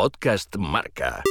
Podcast Marca.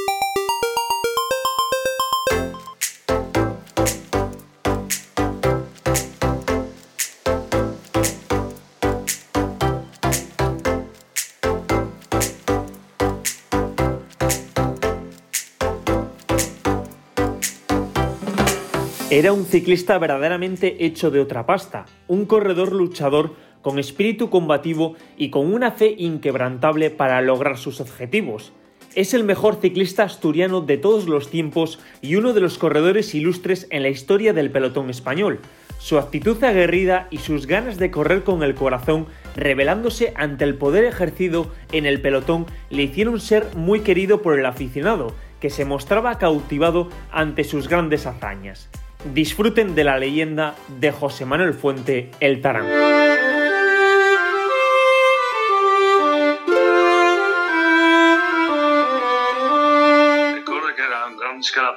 Era un ciclista verdaderamente hecho de otra pasta, un corredor luchador con espíritu combativo y con una fe inquebrantable para lograr sus objetivos. Es el mejor ciclista asturiano de todos los tiempos y uno de los corredores ilustres en la historia del pelotón español. Su actitud aguerrida y sus ganas de correr con el corazón, revelándose ante el poder ejercido en el pelotón, le hicieron ser muy querido por el aficionado, que se mostraba cautivado ante sus grandes hazañas. Disfruten de la leyenda de José Manuel Fuente, el Tarán.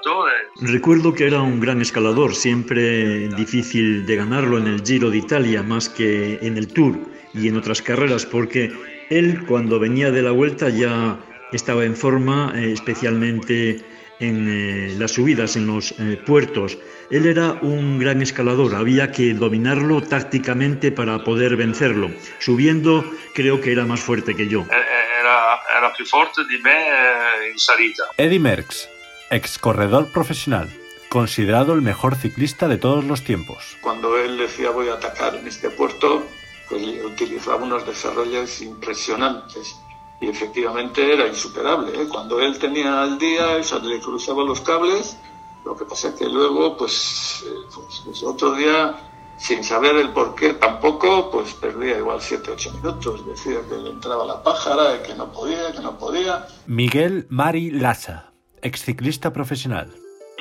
Recuerdo que era un gran escalador, siempre difícil de ganarlo en el Giro de Italia más que en el Tour y en otras carreras, porque él cuando venía de la vuelta ya estaba en forma, eh, especialmente en eh, las subidas, en los eh, puertos. Él era un gran escalador, había que dominarlo tácticamente para poder vencerlo. Subiendo creo que era más fuerte que yo. Era, era più forte di me eh, in salita. Eddie Merckx, ex corredor profesional, considerado el mejor ciclista de todos los tiempos. Cuando él decía voy a atacar en este puerto, pues utilizaba unos desarrollos impresionantes y efectivamente era insuperable. ¿eh? Cuando él tenía al día, eso, le cruzaba los cables, lo que pasa es que luego, pues, eh, pues, pues, otro día, sin saber el por qué tampoco, pues perdía igual 7-8 minutos. Decía que le entraba la pájara, que no podía, que no podía. Miguel Mari Lassa, exciclista profesional.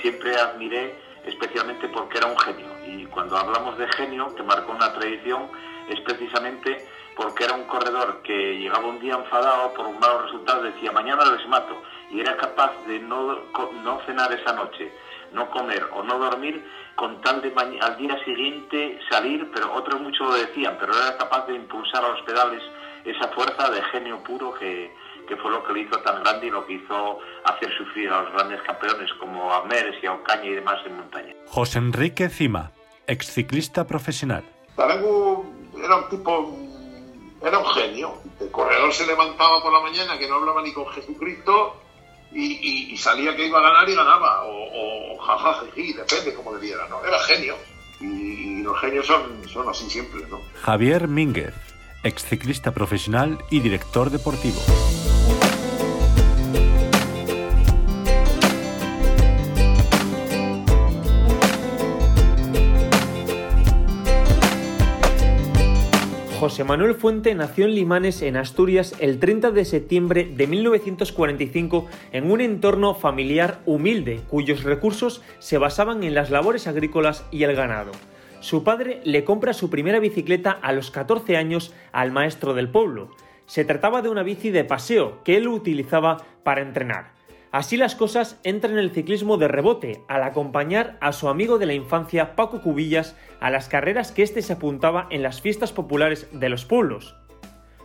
Siempre admiré especialmente porque era un genio. Y cuando hablamos de genio, que marcó una tradición, es precisamente porque era un corredor que llegaba un día enfadado por un malos resultados, decía mañana les mato y era capaz de no, no cenar esa noche, no comer o no dormir con tal de al día siguiente salir, pero otros muchos lo decían, pero era capaz de impulsar a los pedales esa fuerza de genio puro que, que fue lo que le hizo tan grande y lo que hizo hacer sufrir a los grandes campeones como a Meres y a Ocaña y demás en montaña. José Enrique Cima, exciclista profesional. Tarango era un tipo era un genio. El corredor se levantaba por la mañana que no hablaba ni con Jesucristo y, salía que iba a ganar y ganaba. O, o jaja, depende como le diera, ¿no? Era genio. Y, los genios son, son así siempre, ¿no? Javier Mínguez, ex ciclista profesional y director deportivo. José Manuel Fuente nació en Limanes, en Asturias, el 30 de septiembre de 1945 en un entorno familiar humilde, cuyos recursos se basaban en las labores agrícolas y el ganado. Su padre le compra su primera bicicleta a los 14 años al maestro del pueblo. Se trataba de una bici de paseo que él utilizaba para entrenar. Así las cosas entra en el ciclismo de rebote, al acompañar a su amigo de la infancia Paco Cubillas a las carreras que éste se apuntaba en las fiestas populares de los pueblos.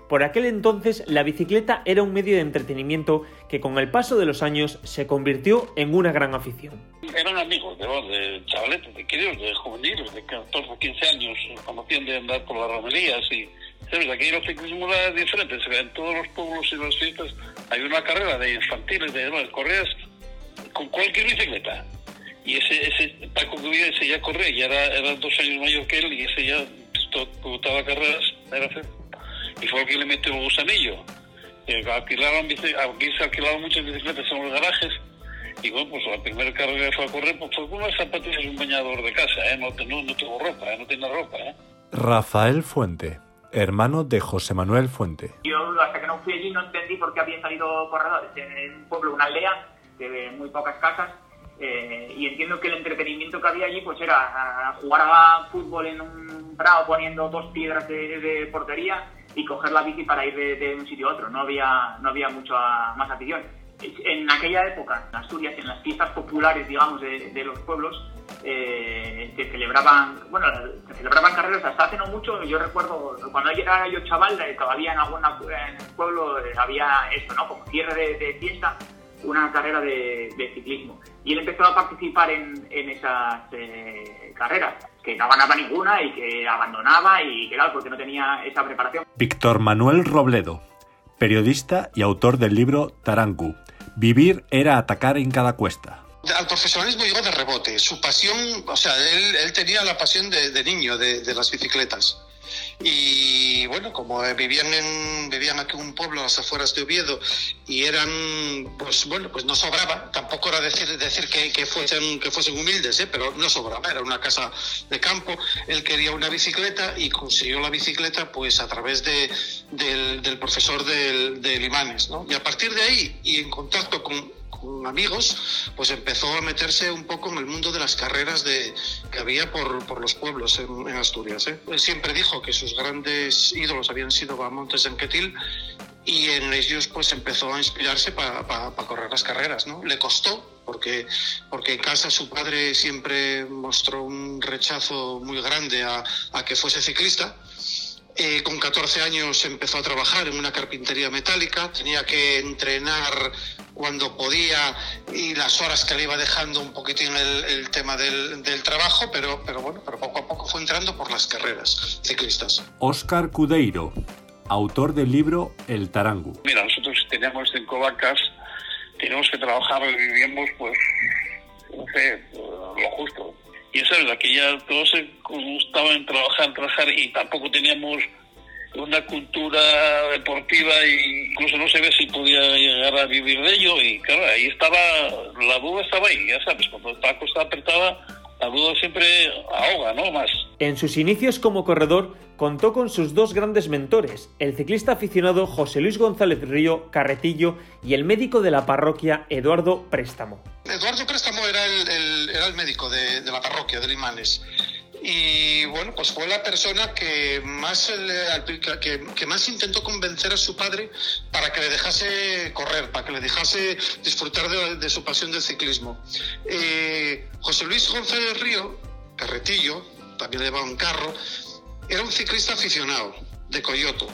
Por aquel entonces la bicicleta era un medio de entretenimiento que con el paso de los años se convirtió en una gran afición. Eran amigos de, de chavaletes, de queridos, de juveniles, de 14 o 15 años, conocían de andar por las romerías y ¿sabes? aquí el ciclismo era diferente, en todos los pueblos y las fiestas hay una carrera de infantiles, de demás, correas con cualquier bicicleta. Y ese, ese Paco que ese ya corría, ya era, era, dos años mayor que él y ese ya disputaba carreras, era y fue el que le metió el gusanillo. Alquilaban, aquí se alquilaban muchas bicicletas en los garajes y bueno, pues la primera carrera que fue a correr pues fue con unas zapatillas y un bañador de casa, ¿eh? no, no, no tuvo ropa, ¿eh? no tiene ropa. ¿eh? Rafael Fuente hermano de José Manuel Fuente. Yo hasta que no fui allí no entendí por qué habían salido corredores en un pueblo, una aldea de muy pocas casas eh, y entiendo que el entretenimiento que había allí pues era jugar a fútbol en un prado poniendo dos piedras de, portería y coger la bici para ir de, un sitio a otro. No había, no había mucha más afición. En aquella época, en Asturias, en las fiestas populares, digamos, de, los pueblos, eh, se celebraban, bueno, se celebraban carreras hasta hace no mucho, yo recuerdo, cuando era yo chaval, eh, todavía en algún pueblo eh, había esto, ¿no? Como cierre de, fiesta, una carrera de, ciclismo. Y él empezó a participar en, en esas eh, carreras, que no ganaba ninguna y que abandonaba y que claro, porque no tenía esa preparación. Víctor Manuel Robledo, periodista y autor del libro Tarangu. Vivir era atacar en cada cuesta al profesionalismo llegó de rebote. Su pasión, o sea, él, tenía la pasión de, niño de, las bicicletas. Y bueno, como vivían en vivían aquí en un pueblo a las afueras de Oviedo y eran, pues bueno, pues no sobraba. Tampoco era decir decir que, que fuesen que fuesen humildes, ¿eh? pero no sobraba. Era una casa de campo. Él quería una bicicleta y consiguió la bicicleta, pues a través de, del, profesor del, de Limanes, ¿no? Y a partir de ahí y en contacto con amigos, pues empezó a meterse un poco en el mundo de las carreras de, que había por, por los pueblos en, Asturias. ¿eh? Él siempre dijo que sus grandes ídolos habían sido Bamontes en Quetil y en ellos pues empezó a inspirarse para correr las carreras. ¿no? Le costó porque, porque en casa su padre siempre mostró un rechazo muy grande a, a que fuese ciclista eh, con 14 años empezó a trabajar en una carpintería metálica, tenía que entrenar cuando podía y las horas que le iba dejando un poquitín el, tema del, trabajo, pero, pero bueno, pero poco a poco fue entrando por las carreras ciclistas. Oscar Cudeiro, autor del libro El Tarangu. Mira, nosotros teníamos en Covacas, tenemos que trabajar, vivíamos pues, no sé, lo justo y eso es que ya todos se gustaban trabajar, trabajar y tampoco teníamos una cultura deportiva e incluso no se ve si podía llegar a vivir de ello y claro, ahí estaba, la duda estaba ahí, ya sabes, cuando taco está apretada, la duda siempre ahoga, ¿no? Más. En sus inicios como corredor, contó con sus dos grandes mentores, el ciclista aficionado José Luis González Río Carretillo y el médico de la parroquia Eduardo Préstamo. Eduardo Préstamo era el, era el médico de, la parroquia de Limanes y bueno, pues fue la persona que más, que, más intentó convencer a su padre para que le dejase correr, para que le dejase disfrutar de, su pasión del ciclismo. Eh, José Luis González Río, Carretillo, también le llevaba un carro, era un ciclista aficionado de Coyoto,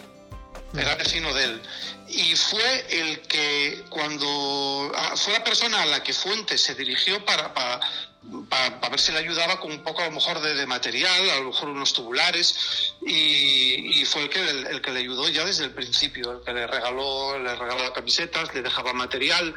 era vecino de él. Y fue el que, cuando ah, fue la persona a la que Fuentes se dirigió para, para, ver si le ayudaba con un poco a lo mejor de, material, a lo mejor unos tubulares, y, fue el que, el, que le ayudó ya desde el principio, el que le regaló, le regaló camisetas, le dejaba material,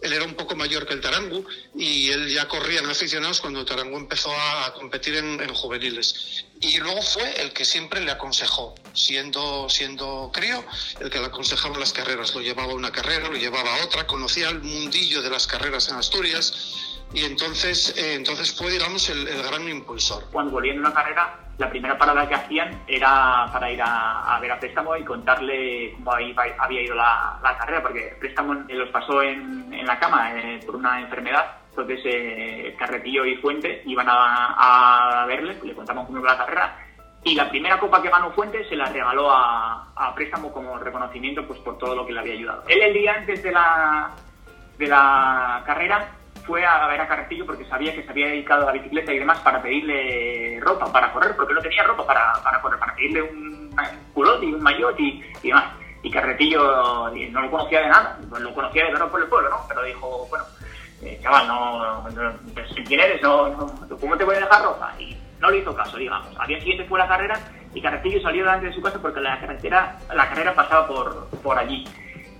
él era un poco mayor que el Tarangu y él ya corría en aficionados cuando el Tarangu empezó a competir en, juveniles. Y luego fue el que siempre le aconsejó, siendo, siendo crío, el que le aconsejaba las carreras. Lo llevaba una carrera, lo llevaba a otra, conocía el mundillo de las carreras en Asturias y entonces, eh, entonces fue, digamos, el, gran impulsor. Cuando volvían de una carrera, la primera parada que hacían era para ir a, ver a Préstamo y contarle cómo había ido la, carrera, porque Préstamo los pasó en, en la cama eh, por una enfermedad. Entonces, eh, Carretillo y Fuente iban a, a, verle, le contamos cómo iba la carrera. Y la primera copa que ganó Fuente se la regaló a, a Préstamo como reconocimiento pues, por todo lo que le había ayudado. Él, el día antes de la, de la carrera, fue a ver a Carretillo porque sabía que se había dedicado a la bicicleta y demás para pedirle ropa para correr, porque no tenía ropa para, para correr, para pedirle un, un y un maillot y, demás. Y Carretillo no lo conocía de nada, lo conocía de verlo por el pueblo, ¿no? Pero dijo, bueno, eh, chaval, no, no, quién eres, no, ¿cómo te voy a dejar ropa? Y no le hizo caso, digamos. Al día siguiente fue la carrera y Carretillo salió delante de su casa porque la carretera, la carrera pasaba por, por allí.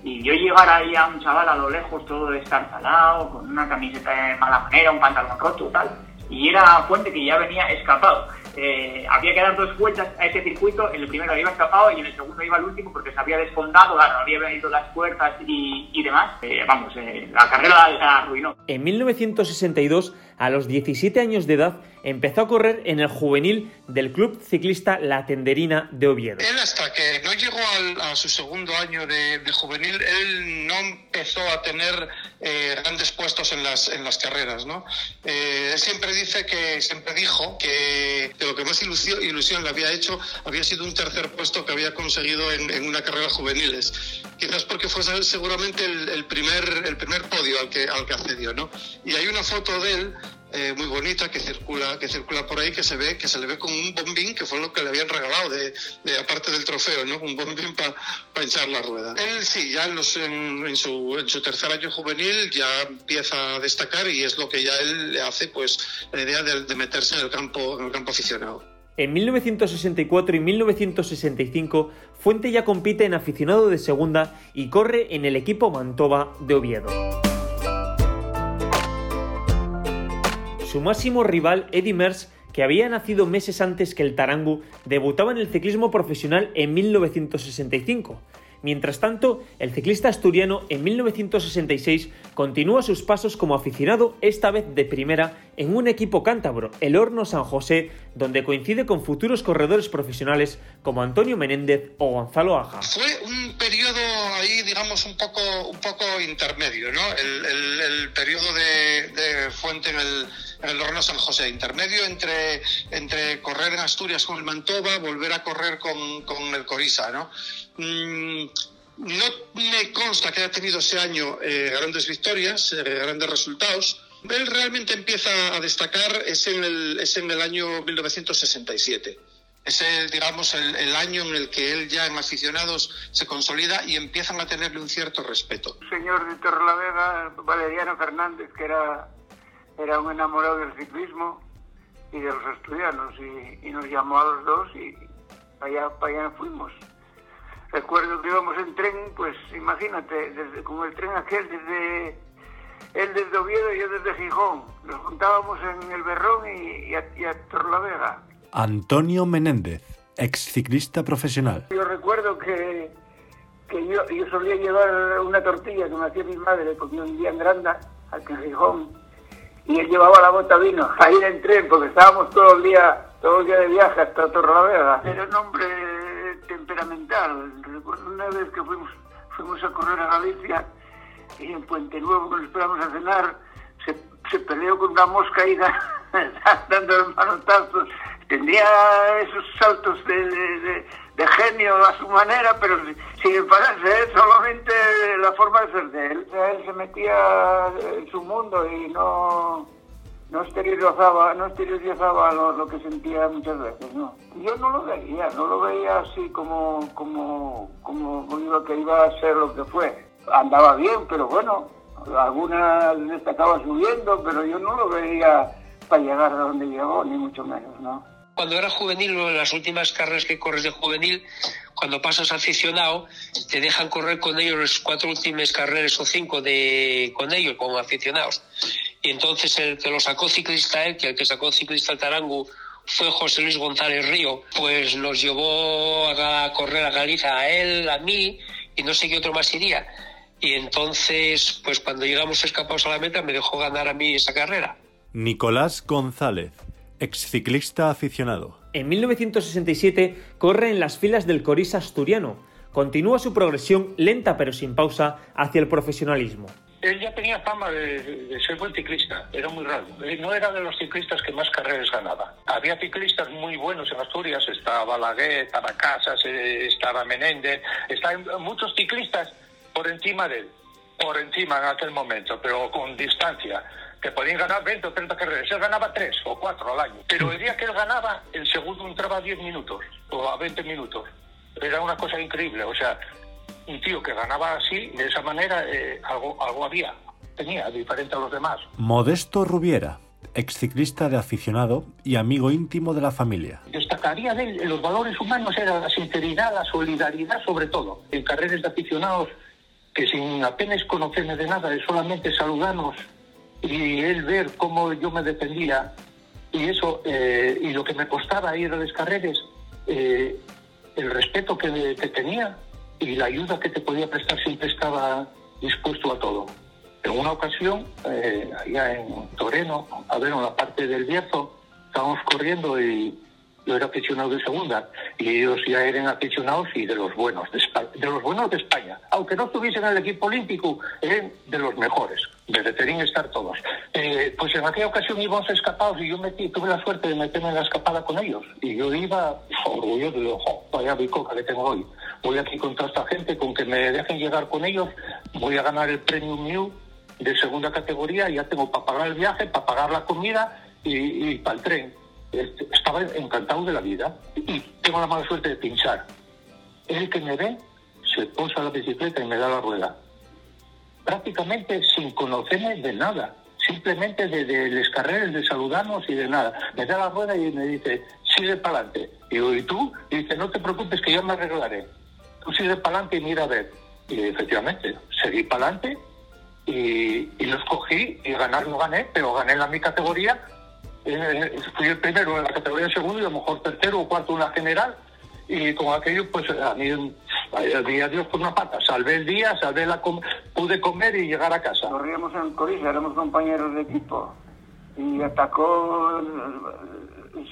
Y yo llegar ahí a un chaval a lo lejos, todo destartalado, con una camiseta de mala manera, un pantalón roto, tal. Y era Fuente que ya venía escapado. Eh, había que dar dos vueltas a ese circuito, en el primero iba escapado y en el segundo iba el último porque se había desfondado, claro, había venido las fuerzas y, demás. Eh, vamos, eh, la carrera la, arruinó. En 1962, a los 17 años de edad, empezó a correr en el juvenil del Club Ciclista La Tenderina de Oviedo. Él hasta que no llegó a su segundo año de, juvenil, él no empezó a tener eh, grandes puestos en las, en las carreras. ¿no? Eh, él siempre dice que, siempre dijo que, lo que más ilusión, ilusión, le había hecho había sido un tercer puesto que había conseguido en, en una carrera juveniles. Quizás porque fue seguramente el, el, primer, el primer podio al que, al que accedió. ¿no? Y hay una foto de él eh, muy bonita que circula que circula por ahí que se ve que se le ve con un bombín que fue lo que le habían regalado de, de aparte del trofeo no un bombín para pa hinchar la rueda. Él sí ya en, los, en, en, su, en su tercer año juvenil ya empieza a destacar y es lo que ya él le hace pues la idea de, de meterse en el campo en el campo aficionado. En 1964 y 1965, Fuente ya compite en aficionado de segunda y corre en el equipo Mantova de Oviedo. Su máximo rival, Eddie Merckx, que había nacido meses antes que el Tarangu, debutaba en el ciclismo profesional en 1965. Mientras tanto, el ciclista asturiano en 1966 continúa sus pasos como aficionado, esta vez de primera, en un equipo cántabro, el Horno San José, donde coincide con futuros corredores profesionales como Antonio Menéndez o Gonzalo Aja. Fue un periodo ahí, digamos, un poco, un poco intermedio, ¿no? El, periodo de, Fuente en el Horno San José, intermedio entre, entre correr en Asturias con el Mantova, volver a correr con, con el Corisa, ¿no? Mm, no me consta que haya tenido ese año eh, grandes victorias, eh, grandes resultados. Él realmente empieza a destacar es en el, es en el año 1967. Es el, digamos, el, el, año en el que él ya en aficionados se consolida y empiezan a tenerle un cierto respeto. Señor de Torrelavega, Valeriano Fernández, que era era un enamorado del ciclismo y de los asturianos y, y nos llamó a los dos y allá, para allá fuimos. Recuerdo que íbamos en tren, pues imagínate, desde, con el tren aquel desde él desde Oviedo y yo desde Gijón. Nos juntábamos en el Berrón y, y, a, y a Torlavega. Antonio Menéndez, ex ciclista profesional. Yo recuerdo que, que yo, yo solía llevar una tortilla que me hacía mi madre, porque yo vivía en Granda, aquí en Gijón, y él llevaba la bota vino a ir en tren porque estábamos todo el día todo el día de viaje hasta Torrelavega. Era un hombre temperamental. Recuerdo una vez que fuimos, fuimos a correr a Galicia y en Puente Nuevo nos esperamos a cenar, se, se peleó con una mosca ahí dando manotazos. Tenía esos saltos de, de, genio a su manera, pero sin pararse, solamente la forma de ser de él. Él se metía en su mundo y no no exteriorizaba, no exteriorizaba lo, lo, que sentía muchas veces, ¿no? Yo no lo veía, no lo veía así como, como, como iba, que iba a ser lo que fue. Andaba bien, pero bueno, algunas destacaba subiendo, pero yo no lo veía para llegar a donde llegó, ni mucho menos, ¿no? Cuando era juvenil, en las últimas carreras que corres de juvenil, cuando pasas aficionado, te dejan correr con ellos las cuatro últimas carreras o cinco de, con ellos, como aficionados. Y entonces el que lo sacó ciclista él, que el que sacó ciclista el Tarangu fue José Luis González Río, pues nos llevó a correr a Galicia a él, a mí, y no sé qué otro más iría. Y entonces, pues cuando llegamos escapados a la meta, me dejó ganar a mí esa carrera. Nicolás González, exciclista aficionado. En 1967 corre en las filas del Corisa asturiano. Continúa su progresión lenta pero sin pausa hacia el profesionalismo él ya tenía fama de, de, ser buen ciclista, era muy raro. Él no era de los ciclistas que más carreras ganaba. Había ciclistas muy buenos en Asturias, estaba Balaguer, estaba Casas, estaba Menéndez, estaban muchos ciclistas por encima de él, por encima en aquel momento, pero con distancia, que podían ganar 20 o 30 carreras. Él ganaba 3 o 4 al año, pero el día que él ganaba, el segundo entraba a 10 minutos o a 20 minutos. Era una cosa increíble, o sea, un tío que ganaba así, de esa manera, eh, algo, algo había, tenía, diferente a los demás. Modesto Rubiera, exciclista de aficionado y amigo íntimo de la familia. Destacaría de él, los valores humanos era la sinceridad, la solidaridad sobre todo. En carreras de aficionados, que sin apenas conocerme de nada, de solamente saludarnos y él ver cómo yo me defendía y eso, eh, y lo que me costaba ir a las carreras, eh, el respeto que, que tenía y la ayuda que te podía prestar siempre estaba dispuesto a todo. En una ocasión, eh, allá en Toreno, a ver, en la parte del Bierzo, estábamos corriendo y yo era aficionado de segunda y ellos ya eran aficionados y de los buenos de España, los buenos de España. Aunque no estuviesen en el equipo olímpico, eran de los mejores. Deberían estar todos. Eh, pues en aquella ocasión íbamos escapados y yo metí, tuve la suerte de meterme en la escapada con ellos. Y yo iba orgulloso de, ojo, vaya bicoca que tengo hoy. Voy aquí con toda esta gente, con que me dejen llegar con ellos, voy a ganar el premio New de segunda categoría, ya tengo para pagar el viaje, para pagar la comida y, para el tren estaba encantado de la vida y tengo la mala suerte de pinchar. El que me ve se posa la bicicleta y me da la rueda. Prácticamente sin conocerme de nada, simplemente de, de carreras, de saludarnos y de nada. Me da la rueda y me dice, sigue para adelante. ¿y tú? Y dice, no te preocupes que yo me arreglaré. Tú sigue para adelante y mira a ver. Y efectivamente, seguí para adelante y, y lo escogí y ganar no gané, pero gané en la mi categoría eh, fui el primero en la categoría de segundo y a lo mejor tercero o cuarto en la general. Y con aquello, pues a mí, a Dios por una pata. Salvé el día, salvé la pude comer y llegar a casa. Corríamos en Corisa, éramos compañeros de equipo. Y atacó,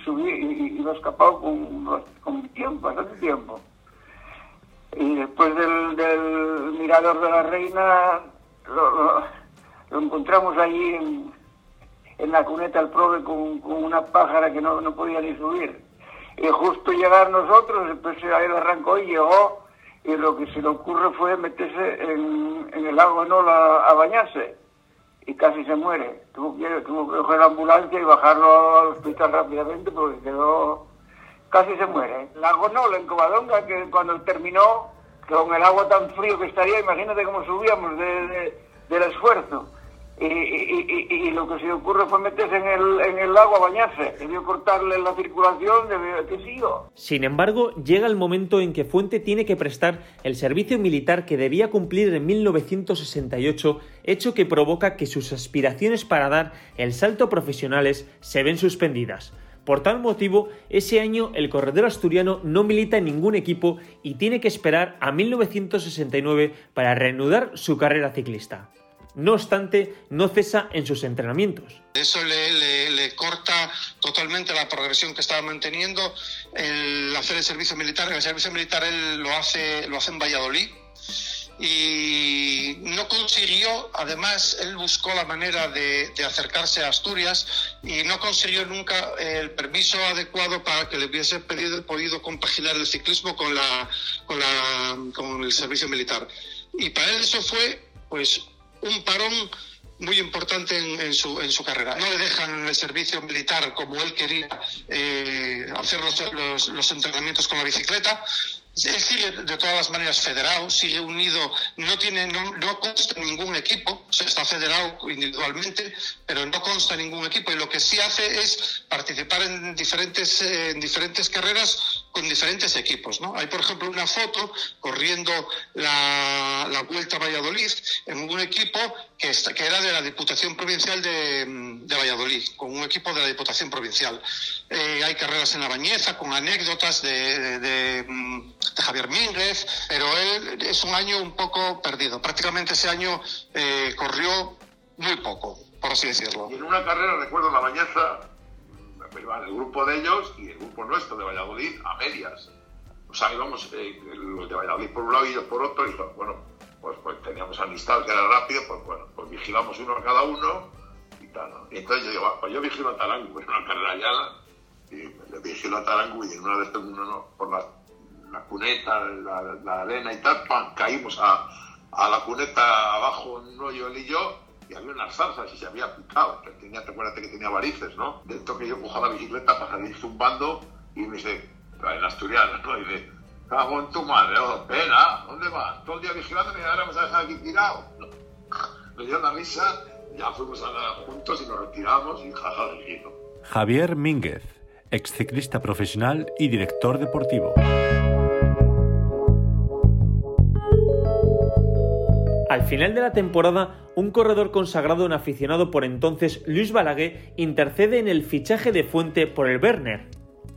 subí y, lo escapó con, con tiempo, bastante tiempo. Y después del, del mirador de la reina, lo, lo encontramos allí en, en la cuneta al prove con, una pájara que no, no, podía ni subir. Y justo llegar nosotros, después él arrancó y llegó, y lo que se le ocurre fue meterse en, el lago Nola a bañarse, y casi se muere. Tuvo que, tuvo que coger la ambulancia y bajarlo al hospital rápidamente porque quedó... casi se muere. Lago Nola en Covadonga, que cuando terminó, con el agua tan frío que estaría, imagínate cómo subíamos del esfuerzo y, lo que se ocurre fue meterse en el, en el a bañarse, debió cortarle la circulación, debió, que sigo. Sin embargo, llega el momento en que Fuente tiene que prestar el servicio militar que debía cumplir en 1968, hecho que provoca que sus aspiraciones para dar el salto profesionales se ven suspendidas. Por tal motivo, ese año el corredor asturiano no milita en ningún equipo y tiene que esperar a 1969 para reanudar su carrera ciclista. No obstante, no cesa en sus entrenamientos. Eso le, corta totalmente la progresión que estaba manteniendo el hacer el servicio militar. El servicio militar lo hace en Valladolid y no consiguió, además, él buscó la manera de, acercarse a Asturias y no consiguió nunca el permiso adecuado para que le hubiese podido compaginar el ciclismo con, la, con, la, con el servicio militar. Y para él eso fue, pues, un parón muy importante en, su, en su carrera. No le dejan el servicio militar como él quería eh, hacer los, entrenamientos con la bicicleta él sigue de todas las maneras federado, sigue unido, no tiene, no, consta ningún equipo, se está federado individualmente, pero no consta ningún equipo. Y lo que sí hace es participar en diferentes, eh, en diferentes carreras con diferentes equipos. ¿no? Hay, por ejemplo, una foto corriendo la, la Vuelta a Valladolid en un equipo que, que era de la Diputación Provincial de, de, Valladolid, con un equipo de la Diputación Provincial. Eh, hay carreras en la Bañeza con anécdotas de, de de Javier Mínguez, pero él es un año un poco perdido. Prácticamente ese año eh, corrió muy poco, por así decirlo. Y en una carrera, recuerdo la Bañeza, el grupo de ellos y el grupo nuestro de Valladolid a medias. O sea, íbamos eh, los de Valladolid por un lado y ellos por otro, y bueno, pues, pues teníamos amistad que era rápido, pues bueno, pues vigilamos uno a cada uno y tal. Y entonces yo digo, ah, pues yo vigilo a Tarango, pues una carrera llana, y le vigilo a Tarango y en una vez no, por la cuneta, la, arena y tal, caímos a, a, la cuneta abajo un hoyo él y yo, y había unas zarzas y se había picado. Que tenía, te acuerdas que tenía varices, ¿no? Dentro que yo cojo la bicicleta para salir zumbando y me dice, en asturiano, ¿no? Y dice, cago en tu madre, oh, pena, ¿dónde vas? Todo el día vigilando y ahora vamos a dejar aquí tirado. Me dio una risa, ya fuimos a la juntos y nos retiramos y jaja, Javier Mínguez, exciclista profesional y director deportivo. Al final de la temporada, un corredor consagrado en aficionado por entonces, Luis Balaguer, intercede en el fichaje de Fuente por el Werner.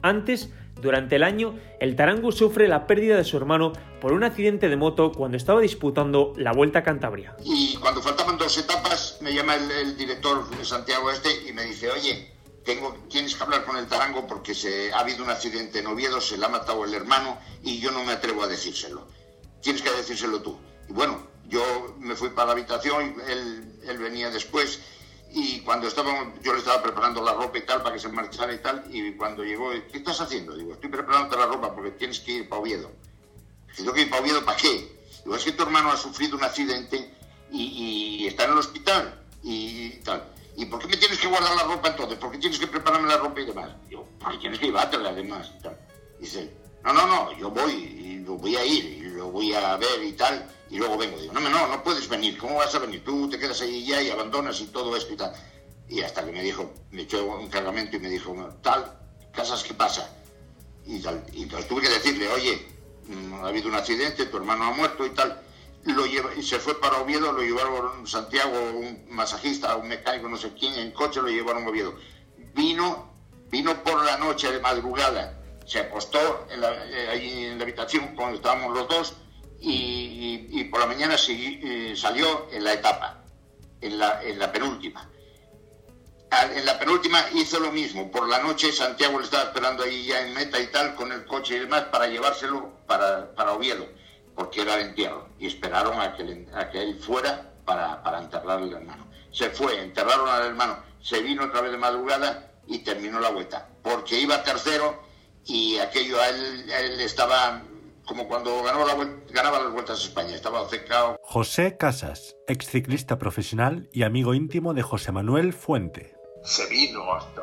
Antes, durante el año, el Tarango sufre la pérdida de su hermano por un accidente de moto cuando estaba disputando la Vuelta a Cantabria. Y cuando faltaban dos etapas, me llama el, director de Santiago Este y me dice, oye, tengo, tienes que hablar con el Tarango porque se, ha habido un accidente en Oviedo, se le ha matado el hermano y yo no me atrevo a decírselo. Tienes que decírselo tú. Y bueno, yo me fui para la habitación, él, él venía después y cuando estaba, yo le estaba preparando la ropa y tal para que se marchara y tal, y cuando llegó, ¿qué estás haciendo? Digo, estoy preparando la ropa porque tienes que ir para Oviedo. ¿Tengo que ir para Oviedo para qué? Digo, es que tu hermano ha sufrido un accidente y, y está en el hospital y tal. ¿Y por qué me tienes que guardar la ropa entonces? ¿Por qué tienes que prepararme la ropa y demás? Digo, porque tienes que llevártela además. Y tal. Dice, no, no, no, yo voy y lo voy a ir y lo voy a ver y tal, y luego vengo. Digo, no, no, no puedes venir, ¿cómo vas a venir? Tú te quedas ahí ya y abandonas y todo esto y tal. Y hasta que me dijo, me echó un cargamento y me dijo, tal, casas, ¿qué pasa? Y tal. Y entonces tuve que decirle, oye, mm, ha habido un accidente, tu hermano ha muerto y tal. Lo lleva, y se fue para Oviedo, lo llevaron Santiago, un masajista, un mecánico, no sé quién, en coche lo llevaron a Oviedo. Vino, vino por la noche de madrugada, se acostó eh, ahí en la habitación cuando estábamos los dos y, y- por la mañana segui- eh, salió en la etapa, en la, en la penúltima. Al- En la penúltima hizo lo mismo. Por la noche Santiago le estaba esperando ahí ya en meta y tal, con el coche y demás, para llevárselo para, para Oviedo, porque era el entierro. Y esperaron a que, le- a que él fuera para, para enterrar al hermano. Se fue, enterraron al hermano, se vino otra vez de madrugada y terminó la vuelta. Porque iba tercero y aquello a él, a él estaba como cuando ganaba, la ganaba las vueltas a España, estaba secado. José Casas, exciclista profesional y amigo íntimo de José Manuel Fuente. se vino hasta,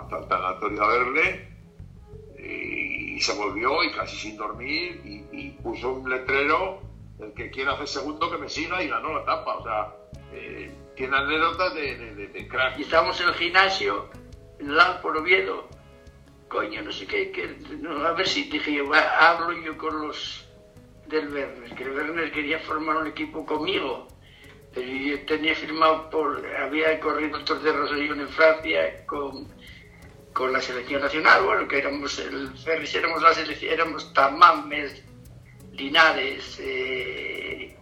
hasta el tanatorio a verle y, se volvió y casi sin dormir y, y puso un letrero el que quiera hacer segundo que me siga y ganó la etapa o sea eh, tiene anécdotas de, de, de, de crack Y estábamos en el gimnasio, en el Oviedo. Coño, no sé qué, no, a ver si dije yo, va, hablo yo con los del Werner, que el Werner quería formar un equipo conmigo. Pero yo tenía firmado por, había corrido el Tour de Rosellón en Francia con, con la selección nacional, bueno, que éramos el Ferris, éramos la selección, éramos Tamames, Linares, eh,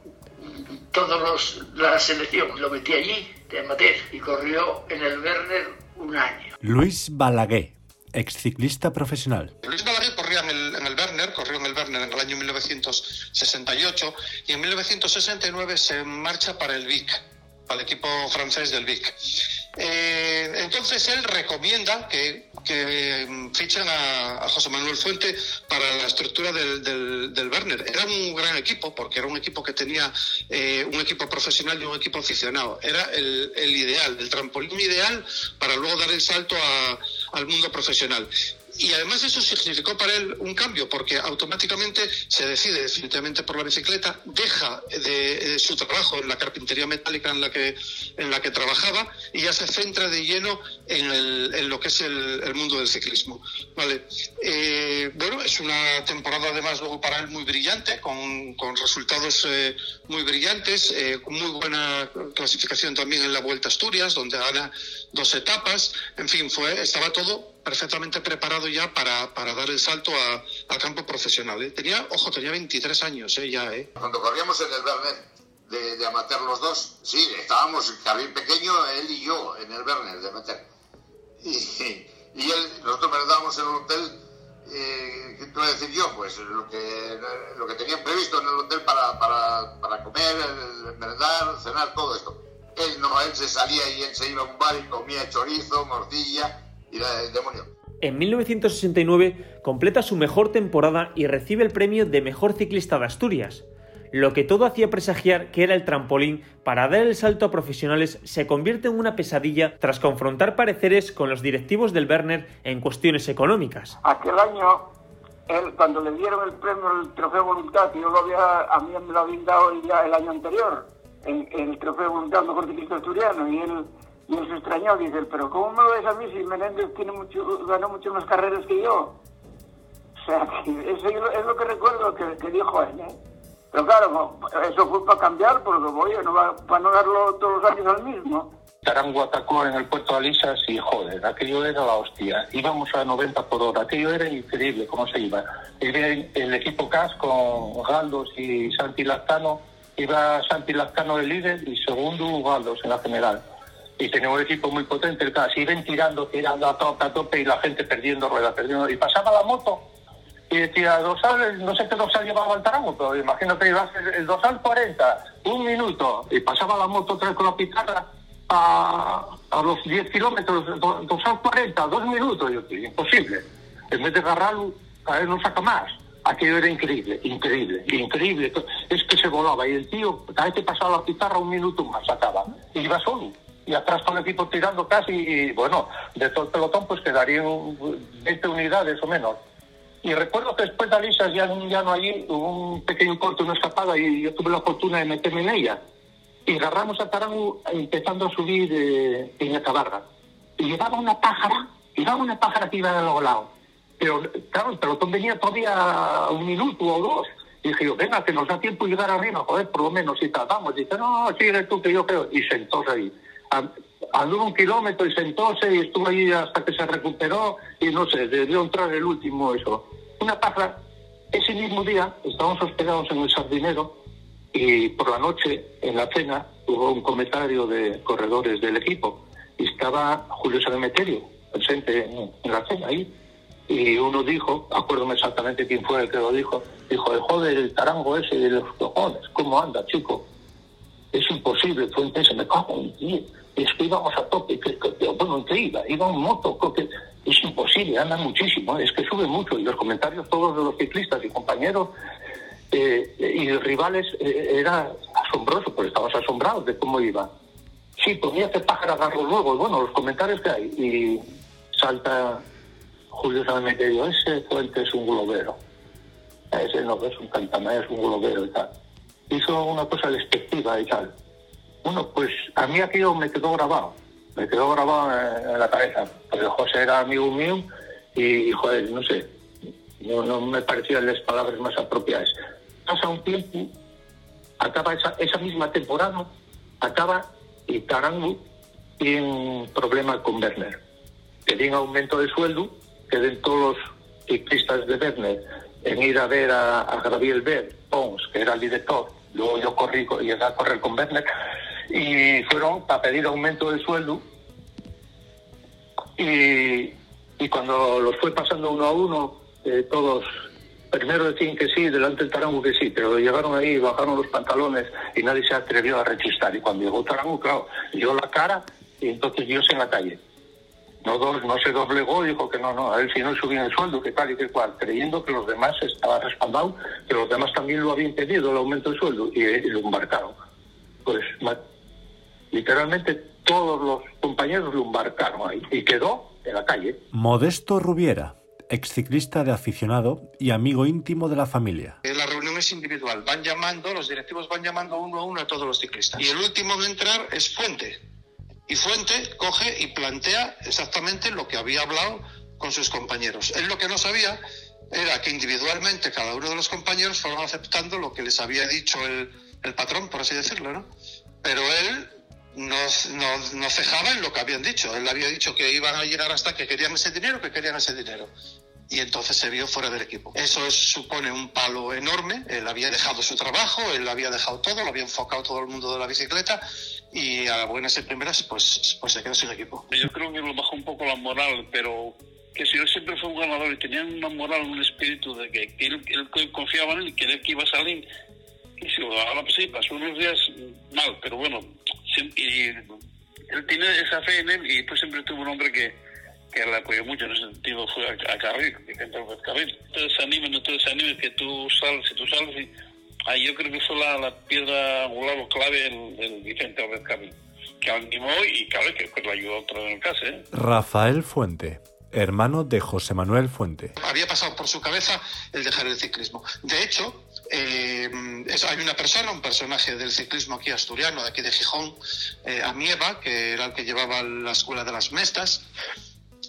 todos los, la selección, lo metí allí, de amateur, y corrió en el Werner un año. Luis Balaguer, exciclista profesional. Luis Balaguer corría en el, en el Werner, corrió en el Werner en el año 1968 y en 1969 se marcha para el Vic, para el equipo francés del Vic. Eh, entonces él recomienda que, que mm, fichen a, José Manuel Fuente para la estructura del, del, del Werner. Era un gran equipo porque era un equipo que tenía eh, un equipo profesional y un equipo aficionado. Era el, el ideal, el trampolín ideal para luego dar el salto al mundo profesional. Y además eso significó para él un cambio, porque automáticamente se decide definitivamente por la bicicleta, deja de, su trabajo en la carpintería metálica en la que, en la que trabajaba y ya se centra de lleno en, el- en lo que es el, mundo del ciclismo. Vale. Eh, bueno, es una temporada además luego para él muy brillante, con, con resultados eh, muy brillantes, eh, muy buena clasificación también en la Vuelta a Asturias, donde gana dos etapas. En fin, fue, estaba todo perfectamente preparado ya para, para dar el salto a- al campo profesional. ¿eh? Tenía, ojo, tenía 23 años ¿eh? ya, ¿eh? Cuando corríamos en el Werner de, de amateur los dos, sí, estábamos carril pequeño, él y yo, en el Werner de amateur. Y, y él, nosotros merendamos en el hotel, eh, ¿qué te voy a decir yo? Pues lo que, lo que tenían previsto en el hotel para, para, para comer, merendar, cenar, todo esto. Él no, él se salía y él se iba a un bar y comía chorizo, morcilla y era el demonio. En 1969 completa su mejor temporada y recibe el premio de Mejor Ciclista de Asturias. Lo que todo hacía presagiar que era el trampolín para dar el salto a profesionales se convierte en una pesadilla tras confrontar pareceres con los directivos del Werner en cuestiones económicas. Aquel año, él, cuando le dieron el premio, el trofeo voluntad, que yo lo había, a mí me lo habían dado ya el año anterior, el, el trofeo voluntad mejor ciclista asturiano, y él, y él se extrañó, dice, pero ¿cómo me ves a mí si Menéndez tiene mucho, ganó mucho más carreras que yo? O sea, eso es lo- que recuerdo que, que dijo él, ¿eh? Pero claro, eso fue para cambiar, porque oye, no va, para no darlo todos los años al mismo. Tarango atacó en el puerto de Alisas y joder, aquello era la hostia. Íbamos a 90 por hora, aquello era increíble cómo se iba. El, el equipo CAS con Galdos y Santi Lastano, iba Santi Lastano el líder y segundo Galdos en la general. Y tenía un equipo muy potente, casi iban tirando, tirando a tope, a tope y la gente perdiendo ruedas, perdiendo. Y pasaba la moto y decía, dosal, no sé qué dosal llevaba el tarango, pero imagínate, ibas el, dosal 40, un minuto, y pasaba la moto otra con la pizarra a, a los 10 kilómetros, do- dosal 40, dos minutos, yo imposible. En vez de agarrarlo, a él no saca más. Aquello era increíble, increíble, increíble. Es que se volaba y el tío, cada vez que pasaba la pizarra, un minuto más sacaba. Y iba solo. Y atrás con el equipo tirando casi, y bueno, de todo el pelotón pues quedarían 20 unidades o menos. Y recuerdo que después de Alisas ya, ya no allí, hubo un pequeño corte, una escapada, y yo tuve la fortuna de meterme en ella. Y agarramos a Tarango empezando a subir eh, en Cabarga. Y llevaba una pájara, llevaba una pájara que iba de los lados. Pero claro, el pelotón venía todavía un minuto o dos. Y dije yo, venga, que nos da tiempo llegar arriba, joder, por lo menos, si tardamos. Dice, no, sigue tú, que yo creo. Y sentóse ahí. Anduvo un kilómetro y sentóse y estuvo ahí hasta que se recuperó y no sé, debió entrar el último eso. Una pájara, ese mismo día estábamos hospedados en el Sardinero y por la noche, en la cena, hubo un comentario de corredores del equipo y estaba Julio Sanemeterio presente en, la cena ahí. Y uno dijo, acuérdome exactamente quién fue el que lo dijo, dijo, "Eh, joder, el tarango ese de los cojones, ¿cómo anda, chico? Es imposible, Fuente, se me cago en diez. Es que íbamos a tope, que, que- que- bueno, ¿en qué iba? Iba en moto, que es imposible, anda muchísimo, es que sube mucho. Y los comentarios todos de los ciclistas y compañeros eh, y rivales eh, era asombroso, pues estabas asombrados de cómo iba. Sí, ponía que pájaro agarró luego, y bueno, los comentarios que hay. Y salta Julio Sanemeterio, ese Fuente es un globero. Ese no es un cantamé, es un globero y tal. Hizo una cosa despectiva y tal. Bueno, pues a mí aquello me quedó grabado. Me quedó grabado en, la cabeza. Porque José era amigo mío y, joder, no sé, no, no me parecían las palabras más apropiadas. Pasa un tiempo, acaba esa, esa misma temporada, acaba y Tarango tiene problema con Werner. Que tiene aumento de sueldo, que den todos los ciclistas de Werner en ir a ver a, a Gabriel Ver, Pons, que era el director, luego yo corrí co- y llegué a correr con Werner, y fueron para pedir aumento de sueldo y, y cuando los fue pasando uno a uno, eh, todos primero decían que sí, delante del Tarango que sí, pero llegaron ahí, bajaron los pantalones y nadie se atrevió a rechistar. Y cuando llegó Tarango, claro, dio la cara y entonces Dios en la calle. No, do- no se doblegó dijo que no, no, a él si no subía el sueldo, que tal y que cual, creyendo que los demás estaba respaldado, que los demás también lo habían pedido, el aumento de sueldo, y, y lo embarcaron. Pues literalmente todos los compañeros lo embarcaron ahí y quedó en la calle. Modesto Rubiera, exciclista de aficionado y amigo íntimo de la familia. Eh, La reunión es individual. Van llamando, los directivos van llamando uno a uno a todos los ciclistas. Y el último en entrar es Fuente. Y Fuente coge y plantea exactamente lo que había hablado con sus compañeros. Él lo que no sabía era que individualmente cada uno de los compañeros fueron aceptando lo que les había dicho el, el patrón, por así decirlo, ¿no? Pero él no, no, no cejaba en lo que habían dicho. Él había dicho que iban a llegar hasta que querían ese dinero, que querían ese dinero. Y entonces se vio fuera del equipo. Eso es- supone un palo enorme. Él había dejado su trabajo, él había dejado todo, lo había enfocado todo el mundo de la bicicleta y a buenas y primeras pues, pues se quedó sin equipo. Yo creo que lo bajó un poco la moral, pero que si él siempre fue un ganador y tenía una moral, un espíritu de que, que él, él confiaba en él y quería que iba a salir. Y si ahora pues sí, pasó unos días mal, pero bueno, y él tiene esa fe en él y pues siempre tuvo un hombre que, que le apoyó mucho en ese sentido, fue a, a Carril, que entró a Carril. No te desanimes, no te desanimes, que tú sales, si tú sales y ahí yo creo que fue la, la piedra angular o clave el, el Vicente Albert Cabil, que animó y claro que pues, le ayudó otra vez en el caso, ¿eh? Rafael Fuente, hermano de José Manuel Fuente. Había pasado por su cabeza el dejar el ciclismo. De hecho, eh, es- hay una persona, un personaje del ciclismo aquí asturiano, de aquí de Gijón, eh, Amieva, que era el que llevaba la escuela de las mestas,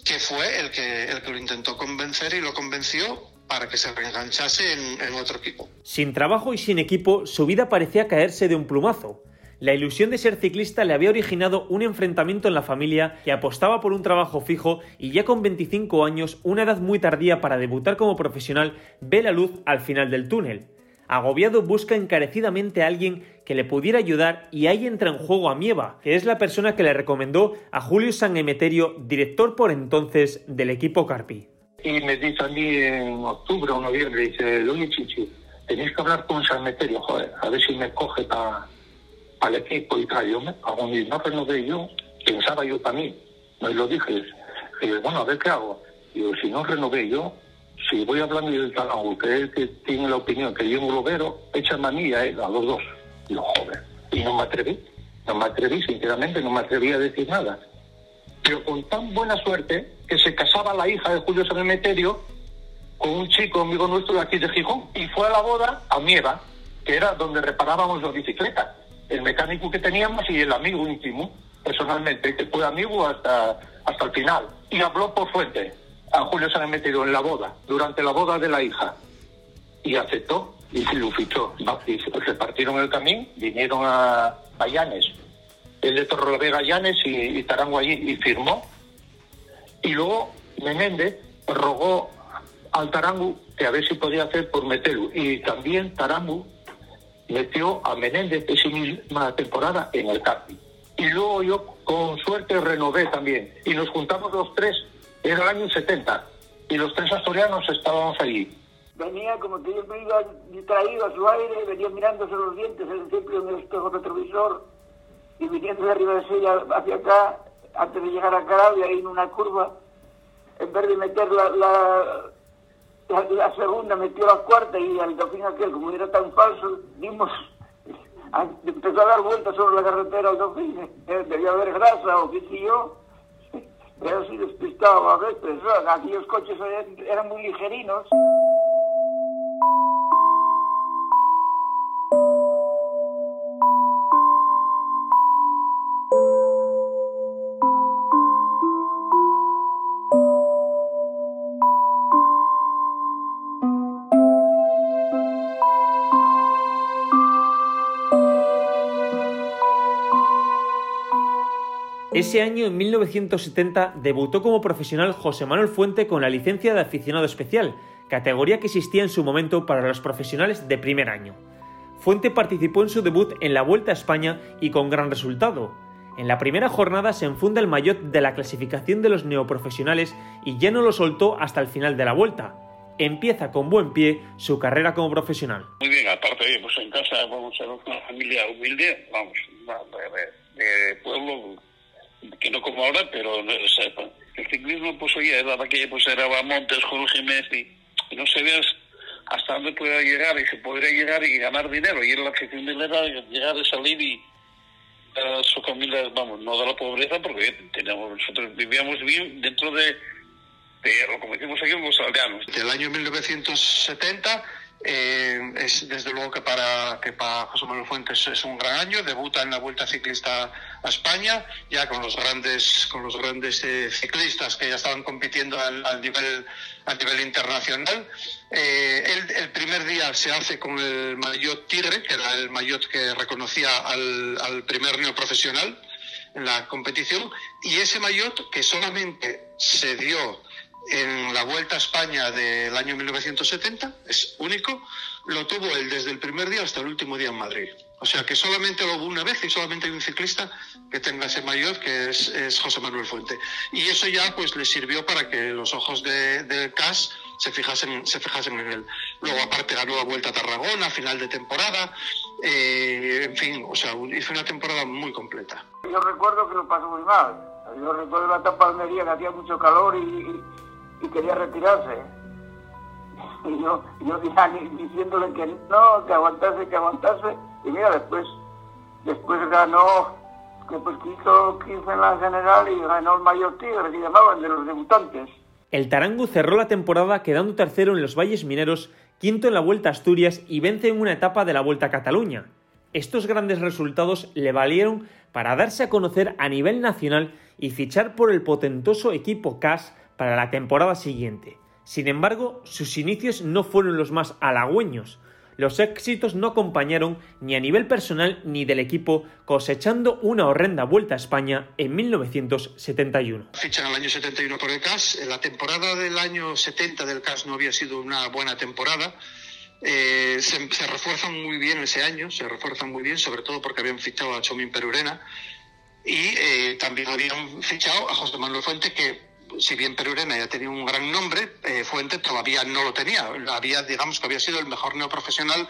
que fue el que, el lo intentó convencer y lo convenció para que se reenganchase en, en otro equipo. Sin trabajo y sin equipo, su vida parecía caerse de un plumazo. La ilusión de ser ciclista le había originado un enfrentamiento en la familia que apostaba por un trabajo fijo y ya con 25 años, una edad muy tardía para debutar como profesional, ve la luz al final del túnel. Agobiado busca encarecidamente a alguien que le pudiera ayudar y ahí entra en juego Amieva, que es la persona que le recomendó a Julio San Emeterio, director por entonces del equipo Carpi. Y me dice a mí en octubre o noviembre, dice, Luis Chichi, tenéis que hablar con San Emeterio, joder, a ver si me coge para el equipo y tal. Yo me hago no renové yo, pensaba yo para mí, me lo dije. Y bueno, a ver qué hago. Yo, si no renové yo, si voy hablando del talón, que él que tiene la opinión que yo un globero, échame a mí a los dos. Y yo, joder, y no me atreví, no me atreví, sinceramente, no me atreví a decir nada. Pero con tan buena suerte que se casaba la hija de Julio San Emeterio con un chico amigo nuestro de aquí de Gijón y fue a la boda a Mieva, que era donde reparábamos las bicicletas. El mecánico que teníamos y el amigo íntimo, personalmente, que fue amigo hasta, hasta el final. Y habló por fuente a Julio San Emeterio en la boda, durante la boda de la hija. Y aceptó y se lo fichó. Y se repartieron el camino, vinieron a, a Llanes, el de Torrelavega Llanes y, y Tarango allí, y firmó. Y luego Menéndez rogó al Tarango que a ver si podía hacer por meterlo. Y también Tarango metió a Menéndez esa misma temporada en el Capi. Y luego yo, con suerte, renové también. Y nos juntamos los tres, era año 70, y los tres asturianos estábamos allí. Venía como que yo me iba distraído a su aire, venía mirándose los dientes en siempre en el espejo retrovisor, y viniendo de arriba de sella hacia acá, antes de llegar a Carabia, en una curva, en vez de meter la, la, segunda, metió la cuarta y al fin aquel, como era tan falso, dimos, empezó a dar vueltas sobre la carretera al eh, debía haber grasa o qué sé yo, pero sí despistado a veces, ¿no? aquellos coches eran muy ligerinos. Ese año, en 1970, debutó como profesional José Manuel Fuente con la licencia de aficionado especial, categoría que existía en su momento para los profesionales de primer año. Fuente participó en su debut en la Vuelta a España y con gran resultado. En la primera jornada se enfunda el maillot de la clasificación de los neoprofesionales y ya no lo soltó hasta el final de la vuelta. Empieza con buen pie su carrera como profesional. Muy bien, aparte, pues en casa vamos a ser una familia humilde, vamos, de, de pueblo que no como ahora, pero o sea, el ciclismo pues oye, era aquella pues era Montes, Jorge Messi, y no sabías hasta dónde podía llegar y se podría llegar y ganar dinero. Y era la afición de era llegar y salir y a su familia, vamos, no de la pobreza, porque teníamos, nosotros vivíamos bien dentro de, de como decimos aquí, los aldeanos. Del año 1970 eh, es desde luego que para, que para José Manuel Fuentes es un gran año, debuta en la Vuelta Ciclista a España, ya con los grandes, con los grandes eh, ciclistas que ya estaban compitiendo al, al, nivel, a nivel internacional. Eh, el, primer día se hace con el maillot Tigre, que era el maillot que reconocía al, al primer neoprofesional en la competición, y ese maillot que solamente se dio en la Vuelta a España del año 1970, es único, lo tuvo él desde el primer día hasta el último día en Madrid. O sea que solamente lo hubo una vez y solamente hay un ciclista que tenga ese mayor, que es, es José Manuel Fuente. Y eso ya pues le sirvió para que los ojos de, de CAS se fijasen, se fijasen en él. Luego aparte ganó la Vuelta a Tarragona, final de temporada, eh, en fin, o sea, hizo una temporada muy completa. Yo recuerdo que lo pasó muy mal. Yo recuerdo la etapa Almería que hacía mucho calor y, y quería retirarse. Y yo, yo diciéndole que no, que aguantase, que aguantase. Y mira, después, después ganó, pues hizo 15 en la general y ganó el mayor tigre, que llamaban, de los debutantes. El Tarango cerró la temporada quedando tercero en los Valles Mineros, quinto en la Vuelta Asturias y vence en una etapa de la Vuelta a Cataluña. Estos grandes resultados le valieron para darse a conocer a nivel nacional y fichar por el potentoso equipo CAS para la temporada siguiente. Sin embargo, sus inicios no fueron los más halagüeños. Los éxitos no acompañaron ni a nivel personal ni del equipo, cosechando una horrenda vuelta a España en 1971. Fichan el año 71 por el CAS. La temporada del año 70 del CAS no había sido una buena temporada. Eh, se, se, refuerzan muy bien ese año, se refuerzan muy bien, sobre todo porque habían fichado a Chomín Perurena y eh, también habían fichado a José Manuel Fuente, que si bien Perurena ya tenía un gran nombre, eh, Fuente todavía no lo tenía. Había, digamos que había sido el mejor neoprofesional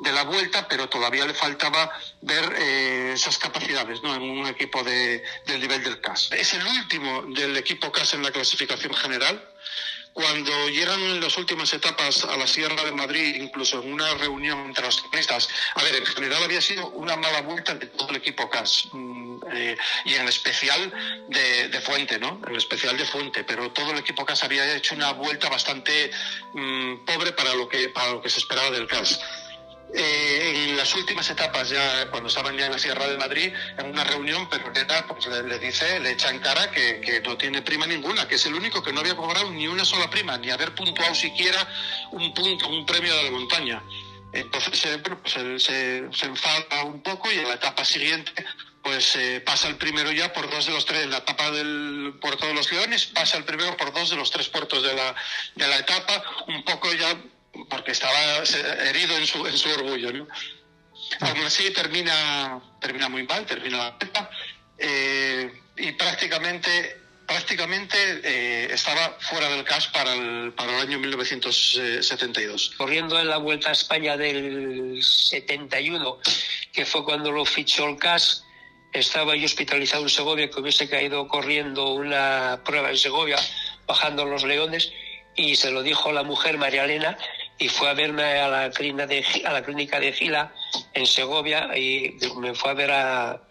de la vuelta, pero todavía le faltaba ver eh, esas capacidades ¿no? en un equipo de, del nivel del CAS. Es el último del equipo CAS en la clasificación general. Cuando llegan las últimas etapas a la Sierra de Madrid, incluso en una reunión entre los ciclistas, a ver, en general había sido una mala vuelta de todo el equipo CAS, eh, y en especial de, Fuente, ¿no? En especial de Fuente, pero todo el equipo CAS había hecho una vuelta bastante mmm, pobre para lo, que, para lo que se esperaba del CAS. Eh, en las últimas etapas, ya cuando estaban ya en la Sierra de Madrid, en una reunión, pero pues, le, dice, le echa en cara que, no tiene prima ninguna, que es el único que no había cobrado ni una sola prima, ni haber puntuado siquiera un punto, un premio de la montaña. Entonces, eh, pues se, enfada un poco y en la etapa siguiente, pues eh, pasa el primero ya por dos de los tres, en la etapa del Puerto de los Leones, pasa el primero por dos de los tres puertos de la, de la etapa, un poco ya porque estaba herido en su, en su orgullo. ¿no? Aún así termina, termina muy mal, termina la etapa eh, y prácticamente, prácticamente eh, estaba fuera del CAS para el, para el año 1972. Corriendo en la Vuelta a España del 71, que fue cuando lo fichó el CAS, estaba yo hospitalizado en Segovia, que hubiese caído corriendo una prueba en Segovia, bajando los leones, y se lo dijo la mujer María Elena, y fue a verme a la clínica de, a la clínica de Gila en Segovia y me fue a ver a,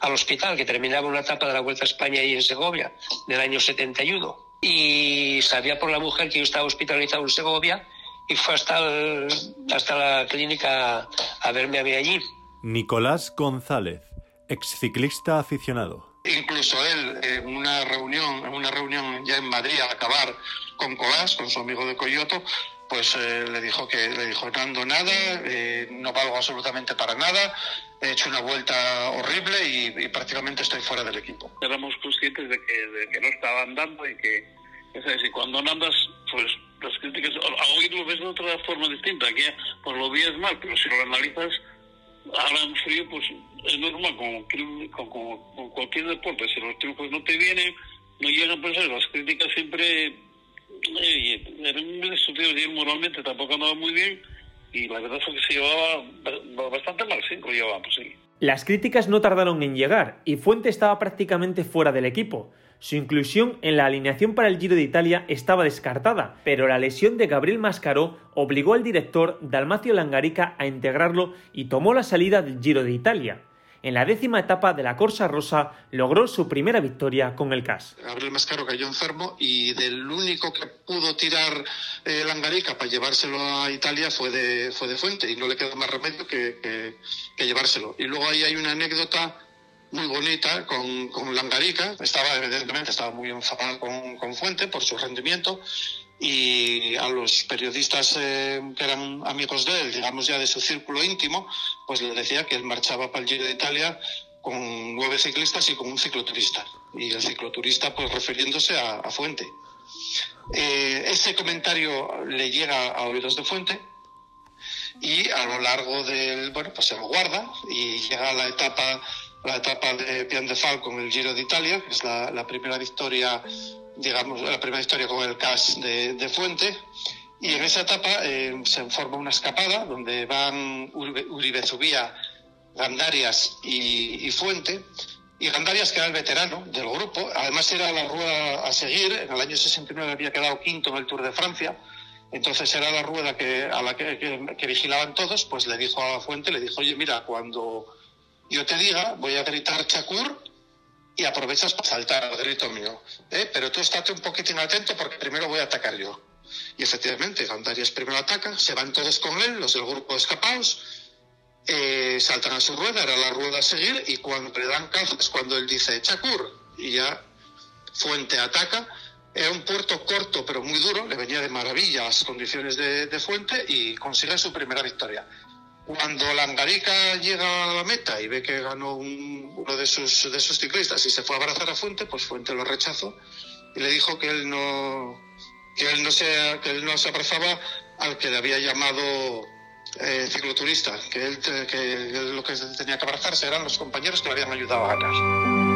al hospital que terminaba una etapa de la Vuelta a España ahí en Segovia del año 71 y sabía por la mujer que yo estaba hospitalizado en Segovia y fue hasta, el, hasta la clínica a verme a mí allí. Nicolás González, exciclista aficionado. Incluso él en una reunión, en una reunión ya en Madrid al acabar con Colás, con su amigo de Coyoto, pues eh, le dijo que le dijo no ando nada, eh, no valgo absolutamente para nada, he hecho una vuelta horrible y, y, prácticamente estoy fuera del equipo. Éramos conscientes de que, de que no estaba andando y que, ¿sabes? y cuando no andas, pues las críticas, hoy lo ves de otra forma distinta, aquí por lo bien es mal, pero si lo analizas, ahora en frío, pues es normal, como cualquier deporte, si los triunfos no te vienen, no llegan, pues las críticas siempre era un estudio moralmente tampoco andaba muy bien y la verdad fue que se llevaba bastante mal, sí, lo llevábamos, sí. Las críticas no tardaron en llegar y Fuente estaba prácticamente fuera del equipo. Su inclusión en la alineación para el Giro de Italia estaba descartada, pero la lesión de Gabriel Mascaró obligó al director Dalmacio Langarica a integrarlo y tomó la salida del Giro de Italia. En la décima etapa de la Corsa Rosa logró su primera victoria con el CAS. Gabriel Mascaro cayó enfermo y del único que pudo tirar eh, Langarica para llevárselo a Italia fue de, fue de Fuente y no le quedó más remedio que, que, que llevárselo. Y luego ahí hay una anécdota muy bonita con, con Langarica. Estaba, evidentemente, estaba muy enfadado con, con Fuente por su rendimiento y a los periodistas eh, que eran amigos de él, digamos ya de su círculo íntimo, pues le decía que él marchaba para el Giro de Italia con nueve ciclistas y con un cicloturista. Y el cicloturista, pues refiriéndose a, Fuente. Eh, ese comentario le llega a oídos de Fuente y a lo largo del, bueno, pues se lo guarda y llega a la etapa, la etapa de Pian de Fal con el Giro de Italia, que es la primera victoria digamos, la primera historia con el CAS de, de Fuente. Y en esa etapa eh, se forma una escapada donde van Uribe Zubía, Gandarias y, y, Fuente. Y Gandarias, que era el veterano del grupo, además era la rueda a seguir. En el año 69 había quedado quinto en el Tour de Francia. Entonces era la rueda que, a la que, que, que vigilaban todos. Pues le dijo a Fuente, le dijo, oye, mira, cuando yo te diga, voy a gritar Chacur y aprovechas para saltar al grito mío. ¿eh? Pero tú estate un poquitín atento porque primero voy a atacar yo. Y efectivamente, Gandarias primero ataca, se van todos con él, los del grupo escapados, eh, saltan a su rueda, era la rueda a seguir, y cuando le dan caza es cuando él dice Chacur, y ya Fuente ataca. Era un puerto corto pero muy duro, le venía de maravilla las condiciones de, de Fuente y consigue su primera victoria. Cuando Langarica llega a la meta y ve que ganó un, uno de sus, de sus ciclistas y se fue a abrazar a Fuente, pues Fuente lo rechazó y le dijo que él no, que él no se, que él no se abrazaba al que le había llamado eh, cicloturista, que él que lo que tenía que abrazarse eran los compañeros que le habían ayudado a ganar.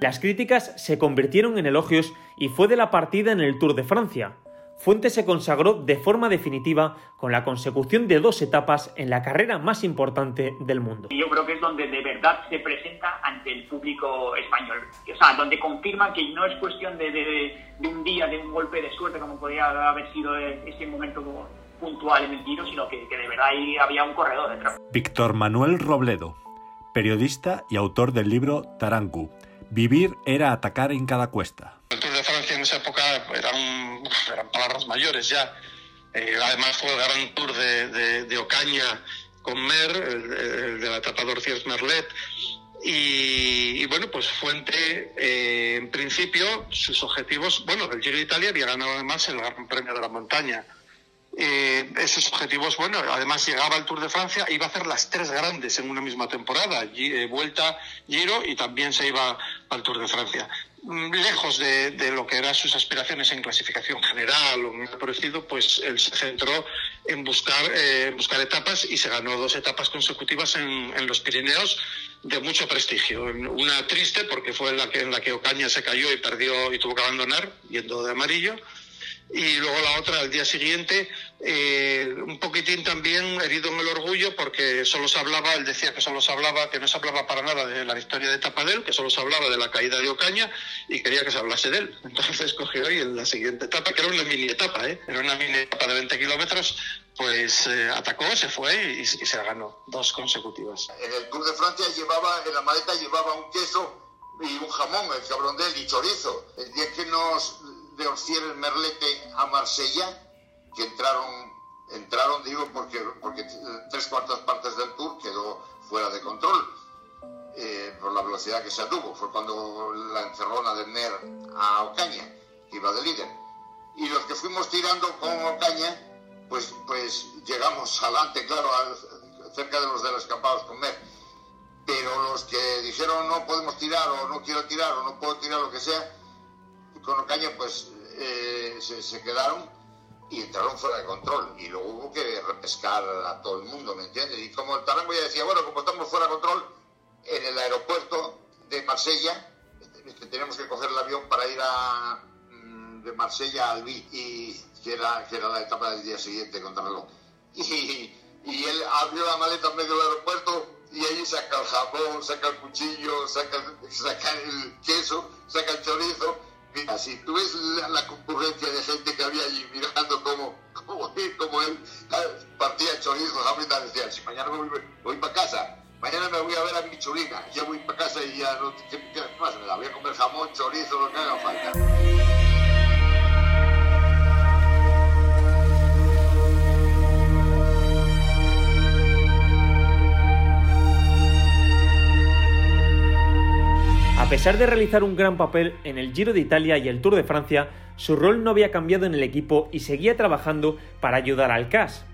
Las críticas se convirtieron en elogios y fue de la partida en el Tour de Francia. Fuente se consagró de forma definitiva con la consecución de dos etapas en la carrera más importante del mundo. Yo creo que es donde de verdad se presenta ante el público español, o sea, donde confirma que no es cuestión de, de un día, de un golpe de suerte como podría haber sido ese momento puntual en el tiro, sino que, que de verdad ahí había un corredor detrás. Víctor Manuel Robledo, periodista y autor del libro Tarangu. Vivir era atacar en cada cuesta. En esa época eran, eran palabras mayores ya. Eh, además fue el gran Tour de, de, Ocaña con Mer, el, el, de la etapa Merlet. Y, bueno, pues Fuente, eh, en principio, sus objetivos, bueno, el Giro de Italia había ganado además el Gran Premio de la Montaña eh, esos objetivos, bueno, además llegaba al Tour de Francia, iba a hacer las tres grandes en una misma temporada, eh, Vuelta, Giro y también se iba al Tour de Francia. Lejos de, de, lo que eran sus aspiraciones en clasificación general o nada parecido, pues él se centró en buscar, eh, buscar etapas y se ganó dos etapas consecutivas en, en, los Pirineos de mucho prestigio. Una triste porque fue la que, en la que Ocaña se cayó y perdió y tuvo que abandonar yendo de amarillo y luego la otra al día siguiente, eh, un poquitín también herido en el orgullo porque solo se hablaba, él decía que solo se hablaba, que no se hablaba para nada de la victoria de Tapadel, que solo se hablaba de la caída de Ocaña y quería que se hablase de él. Entonces cogió y en la siguiente etapa, que era una mini etapa, ¿eh? era una mini etapa de 20 kilómetros, pues eh, atacó, se fue y, y, se ganó dos consecutivas. En el Tour de Francia llevaba, en la maleta llevaba un queso y un jamón, el cabrón de él, y chorizo. El día que nos de Orcier Merlete a Marsella, que entraron, entraron digo, porque, porque tres cuartas partes del tour quedó fuera de control eh, por la velocidad que se tuvo. Fue cuando la encerrona de Mer a Ocaña, que iba de líder. Y los que fuimos tirando con Ocaña, pues, pues llegamos adelante, claro, cerca de los de los escapados con Mer. Pero los que dijeron no podemos tirar o no quiero tirar o no puedo tirar lo que sea, con Ocaña pues eh, se, se, quedaron y entraron fuera de control y luego hubo que repescar a todo el mundo, ¿me entiendes? Y como el Tarango ya decía, bueno, como estamos fuera de control, en el aeropuerto de Marsella, este, tenemos que coger el avión para ir a, de Marsella a Albi, y, que, era, que era la etapa del día siguiente contra reloj. Y, y él abrió la maleta en medio del aeropuerto y allí saca el jamón, saca el cuchillo, saca, saca el queso, saca el chorizo Mira, si tú ves la, concurrencia de gente que había allí mirando cómo, cómo, cómo él partía chorizo, jamón y decía, si mañana me voy, para casa, mañana me voy a ver a mi churina, ya voy para casa y ya no, ¿qué, qué más? Me la voy a comer jamón, chorizo, lo que haga falta. Pesar de realizar un gran papel en el Giro de Italia y el Tour de Francia, su rol no había cambiado en el equipo y seguía trabajando para ayudar al CAS.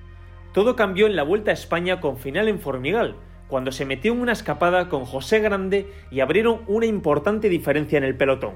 Todo cambió en la Vuelta a España con final en Formigal, cuando se metió en una escapada con José Grande y abrieron una importante diferencia en el pelotón.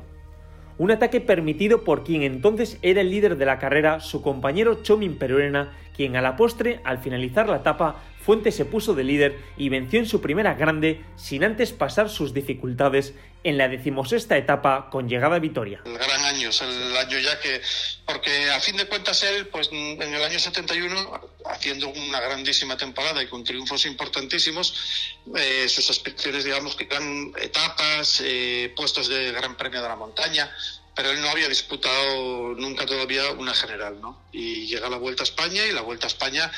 Un ataque permitido por quien entonces era el líder de la carrera, su compañero Chomin Peruena, quien a la postre, al finalizar la etapa, Fuente se puso de líder y venció en su primera grande sin antes pasar sus dificultades en la decimosexta etapa con llegada a Vitoria. El gran año, es el año ya que, porque a fin de cuentas él, pues en el año 71, haciendo una grandísima temporada y con triunfos importantísimos, eh, sus aspiraciones, digamos, que eran etapas, eh, puestos de Gran Premio de la Montaña, pero él no había disputado nunca todavía una general, ¿no? Y llega la Vuelta a España y la Vuelta a España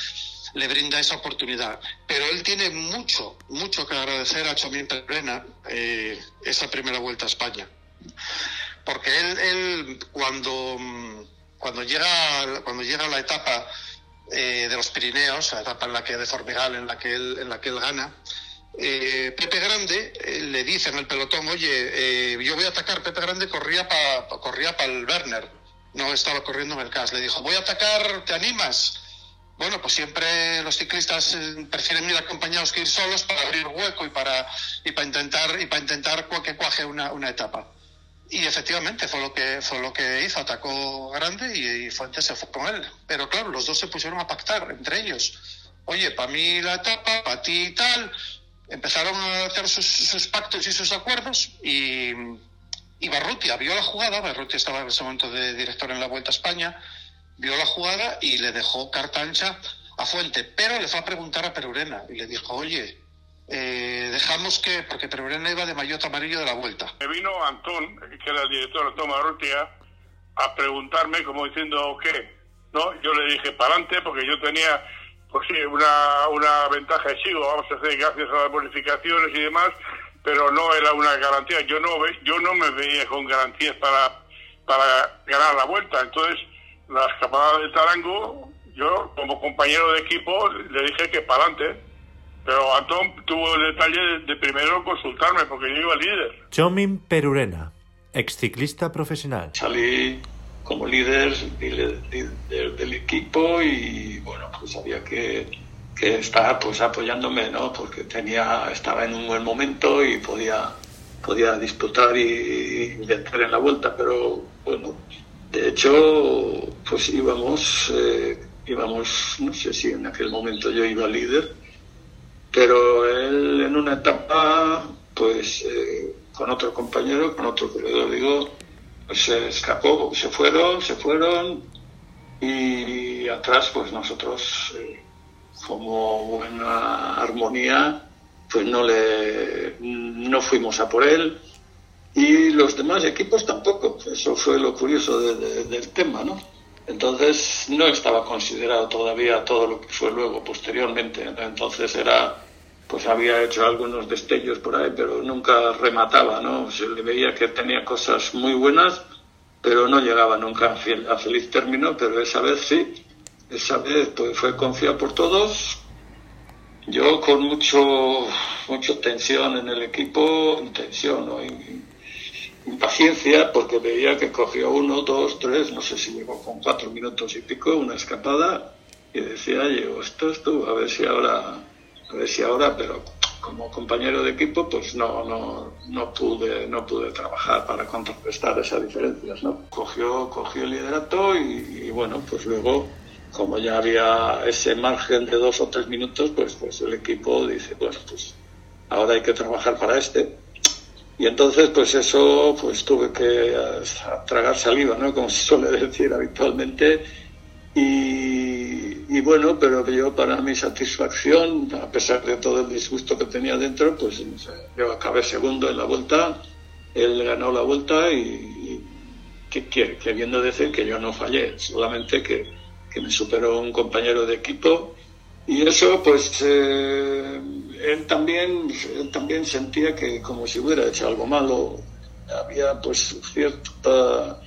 le brinda esa oportunidad. Pero él tiene mucho, mucho que agradecer a Chomín Perena eh, esa primera vuelta a España. Porque él, cuando, cuando, llega, cuando llega la etapa eh, de los Pirineos, la etapa en la que de Formigal, en la que él, en la que él gana, eh, Pepe Grande eh, le dice en el pelotón, oye, yo voy a atacar, Pepe Grande corría para corría pa el Werner, no estaba corriendo en el CAS, le dijo, voy a atacar, ¿te animas? Bueno, pues siempre los ciclistas eh, prefieren ir acompañados que ir solos para abrir hueco y para, y para intentar, y para intentar que cuaje una, una etapa. Y efectivamente fue lo que fue lo que hizo, atacó grande y, Fuentes se fue con él. Pero claro, los dos se pusieron a pactar entre ellos. Oye, para mí la etapa, para ti y tal. Empezaron a hacer sus, pactos y sus acuerdos y, y Barrutia vio la jugada. Barrutia estaba en ese momento de director en la Vuelta a España. Vio la jugada y le dejó carta ancha a Fuente, pero le fue a preguntar a Perurena y le dijo, oye, eh, dejamos que, porque Perurena iba de maillot amarillo de la vuelta. Me vino Antón, que era el director de Toma Rutia, a preguntarme como diciendo qué, ¿no? Yo le dije para adelante porque yo tenía, pues sí, una, una ventaja de sigo, vamos a hacer gracias a las bonificaciones y demás, pero no era una garantía. Yo no, yo no me veía con garantías para, para ganar la vuelta. Entonces, la escapada de Tarango, yo como compañero de equipo le dije que para adelante pero Antón tuvo el detalle de, primero consultarme porque yo iba líder. Chomin Perurena, exciclista profesional. Salí como líder, del equipo y bueno, pues había que, que estar pues apoyándome, ¿no? Porque tenía, estaba en un buen momento y podía, podía disputar y, vencer en la vuelta, pero bueno, de hecho, pues íbamos, eh, íbamos, no sé si en aquel momento yo iba líder, pero él en una etapa, pues eh, con otro compañero, con otro corredor, digo, pues se escapó, se fueron, se fueron y atrás pues nosotros eh, como buena armonía pues no le no fuimos a por él y los demás equipos tampoco eso fue lo curioso del tema no entonces no estaba considerado todavía todo lo que fue luego, posteriormente. Entonces era, pues había hecho algunos destellos por ahí, pero nunca remataba, ¿no? Se le veía que tenía cosas muy buenas, pero no llegaba nunca a feliz término, pero esa vez sí. Esa vez pues, fue confiado por todos. Yo con mucho, mucha tensión en el equipo, tensión, ¿no? Impaciencia porque veía que cogió uno, dos, tres, no sé si llegó con cuatro minutos y pico, una escapada y decía yo, esto es tú, a ver si ahora, a ver si ahora, pero como compañero de equipo pues no, no, no pude, no pude trabajar para contrarrestar esas diferencias, ¿no? Cogió, cogió el liderato y, y bueno, pues luego como ya había ese margen de dos o tres minutos, pues, pues el equipo dice, bueno, pues ahora hay que trabajar para este y entonces, pues eso, pues tuve que eh, tragar saliva, ¿no? Como se suele decir habitualmente. Y, bueno, pero yo para mi satisfacción, a pesar de todo el disgusto que tenía dentro, pues yo acabé segundo en la vuelta, él ganó la vuelta y, que, queriendo decir que yo no fallé, solamente que, que me superó un compañero de equipo y eso, pues, eh, él también, también sentía que como si hubiera hecho algo malo, había pues cierta,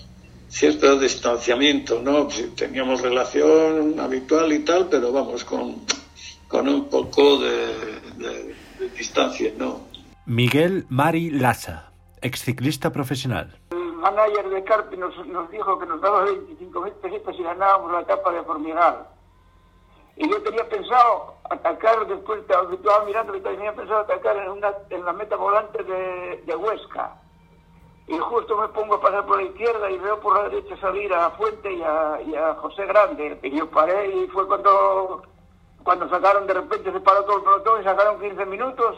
cierto distanciamiento, ¿no? Teníamos relación habitual y tal, pero vamos, con, con un poco de, distancia, ¿no? Miguel Mari Lassa, exciclista profesional. El manager de Carpi nos, nos dijo que nos daba 25.000 pesetas si ganábamos la etapa de Formigal y yo tenía pensado atacar después, estaba mirando y tenía pensado atacar en, una, en la meta volante de, de, Huesca. Y justo me pongo a pasar por la izquierda y veo por la derecha salir a Fuente y a, a José Grande. Y yo paré y fue cuando, cuando sacaron, de repente se paró todo el pelotón y sacaron 15 minutos.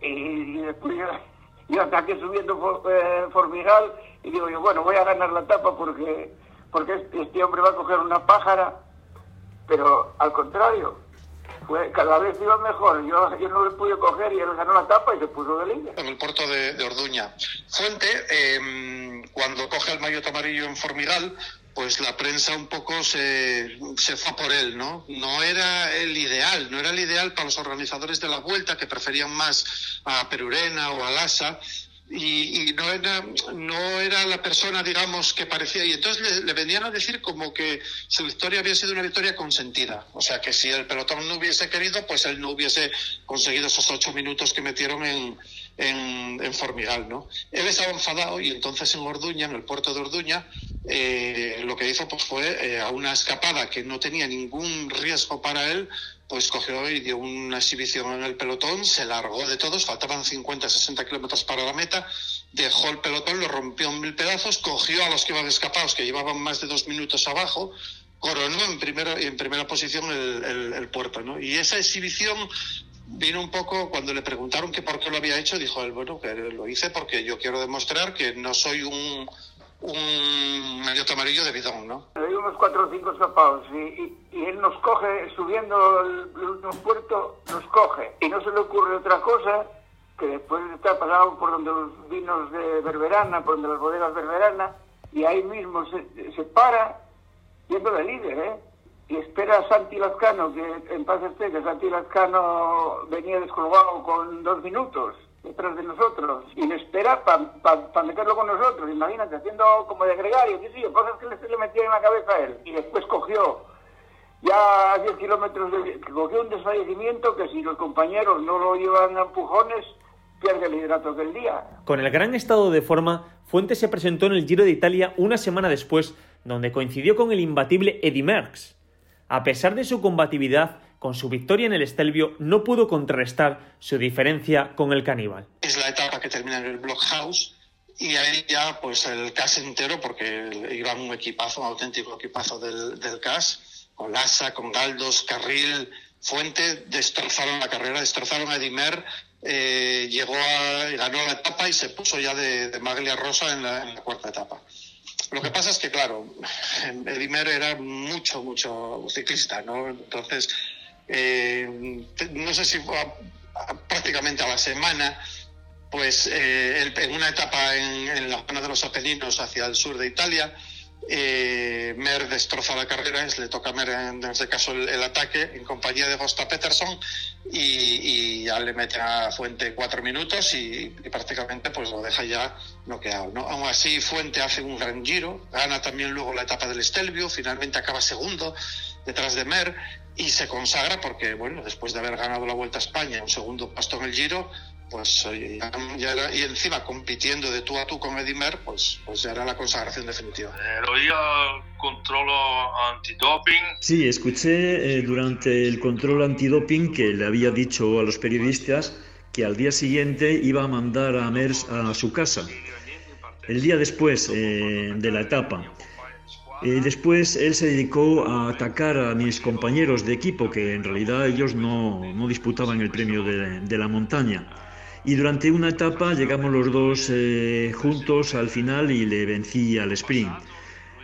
Y, después yo, ataqué subiendo eh, Formigal y digo yo, bueno, voy a ganar la etapa porque, porque este hombre va a coger una pájara pero al contrario, fue, cada vez iba mejor. Yo, yo no le pude coger y él ganó la tapa y se puso de líder. En el puerto de, Orduña. Fuente, em, cuando coge el maillot amarillo en Formigal, pues la prensa un poco se, se fue por él, ¿no? No era el ideal, no era el ideal para los organizadores de la vuelta, que preferían más a Perurena o a Lassa, y, no, era, no era la persona, digamos, que parecía. Y entonces le, venían a decir como que su victoria había sido una victoria consentida. O sea, que si el pelotón no hubiese querido, pues él no hubiese conseguido esos ocho minutos que metieron en, en, Formigal, ¿no? Él estaba enfadado y entonces en Orduña, en el puerto de Orduña, eh, lo que hizo pues, fue eh, a una escapada que no tenía ningún riesgo para él, pues cogió y dio una exhibición en el pelotón, se largó de todos, faltaban 50, 60 kilómetros para la meta dejó el pelotón, lo rompió en mil pedazos, cogió a los que iban escapados, que llevaban más de dos minutos abajo, coronó en primera, en primera posición el, el, puerto. ¿no? Y esa exhibición vino un poco cuando le preguntaron que por qué lo había hecho, dijo él, bueno, que lo hice porque yo quiero demostrar que no soy un, un amarillo de bidón, ¿no? Hay unos cuatro o cinco escapados y, él nos coge, subiendo el, puerto, nos coge. Y no se le ocurre otra cosa que después de estar pasado por donde los vinos de Berberana, por donde las bodegas Berberana, y ahí mismo se, se para, yendo de líder, ¿eh? Y espera Santi Lazcano, que en paz esté, que Santi Lazcano venía descolgado con dos minutos detrás de nosotros y le espera para meterlo con nosotros, imagínate, haciendo como de gregario, que sí, cosas que le, le metía en la cabeza a él. Y después cogió ya a 10 kilómetros, de, cogió un desfallecimiento que si los compañeros no lo llevan a empujones, pierde el hidrato del día. Con el gran estado de forma, Fuentes se presentó en el Giro de Italia una semana después, donde coincidió con el imbatible Eddy Merckx. A pesar de su combatividad, con su victoria en el Estelvio no pudo contrarrestar su diferencia con el caníbal. Es la etapa que termina en el Blockhouse y ahí ya pues el CAS entero, porque iba un equipazo, un auténtico equipazo del, CAS, con Lassa, con Galdos, Carril, Fuente, destrozaron la carrera, destrozaron a Edimer, eh, llegó a, ganó la etapa y se puso ya de, Maglia Rosa en la cuarta etapa. Lo que pasa es que, claro, Edimer era mucho, mucho ciclista, ¿no? Entonces, eh, no sé si fue prácticamente a la semana, pues eh, en una etapa en, en, la zona de los Apeninos hacia el sur de Italia, eh, Mer destroza la carrera, le toca a Mer en, este caso el, ataque en compañía de Gosta Peterson y, ya le mete a Fuente cuatro minutos y, prácticamente pues lo deja ya noqueado. ¿no? Aún así Fuente hace un gran giro, gana también luego la etapa del Estelvio, finalmente acaba segundo detrás de Mer y se consagra porque bueno después de haber ganado la Vuelta a España un segundo puesto en el Giro pues ya, era, y encima compitiendo de tú a tú con Edimer, pues, pues ya era la consagración definitiva. ¿Lo controlo antidoping? Sí, escuché eh, durante el control antidoping que le había dicho a los periodistas que al día siguiente iba a mandar a Mers a su casa. El día después eh, de la etapa. Eh, después él se dedicó a atacar a mis compañeros de equipo, que en realidad ellos no, no disputaban el premio de, de la montaña y durante una etapa llegamos los dos eh, juntos al final y le vencí al sprint.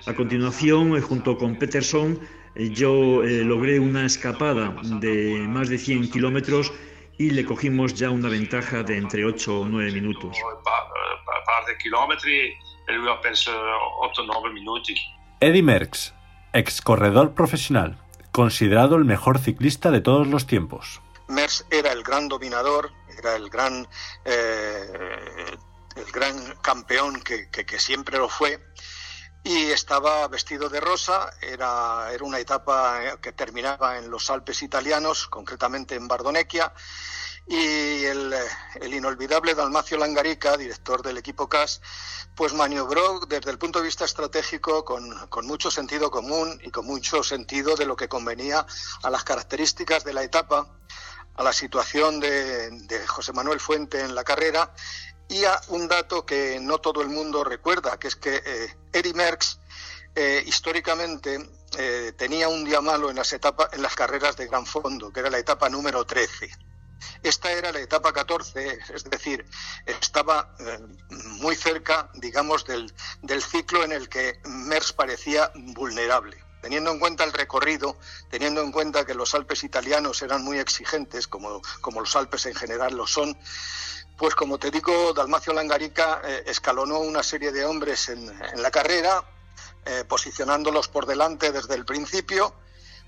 A continuación, eh, junto con Peterson, eh, yo logré una escapada de más de 100 kilómetros y le cogimos ya una ventaja de entre 8 o 9 minutos. Eddie Merckx, ex corredor profesional, considerado el mejor ciclista de todos los tiempos. Merckx era el gran dominador, era el gran, eh, el gran campeón que, siempre lo fue y estaba vestido de rosa. Era, era una etapa que terminaba en los Alpes italianos, concretamente en Bardonecchia. Y el, el, inolvidable Dalmacio Langarica, director del equipo CAS, pues maniobró desde el punto de vista estratégico con, con, mucho sentido común y con mucho sentido de lo que convenía a las características de la etapa a la situación de, José Manuel Fuente en la carrera y a un dato que no todo el mundo recuerda, que es que eh, Merckx eh, históricamente eh, tenía un día malo en las, etapas, en las carreras de gran fondo, que era la etapa número 13. Esta era la etapa 14, es decir, estaba muy cerca, digamos, del, del ciclo en el que Merckx parecía vulnerable teniendo en cuenta el recorrido, teniendo en cuenta que los Alpes italianos eran muy exigentes, como, como los Alpes en general lo son, pues como te digo, Dalmacio Langarica eh, escalonó una serie de hombres en, la carrera, eh, posicionándolos por delante desde el principio,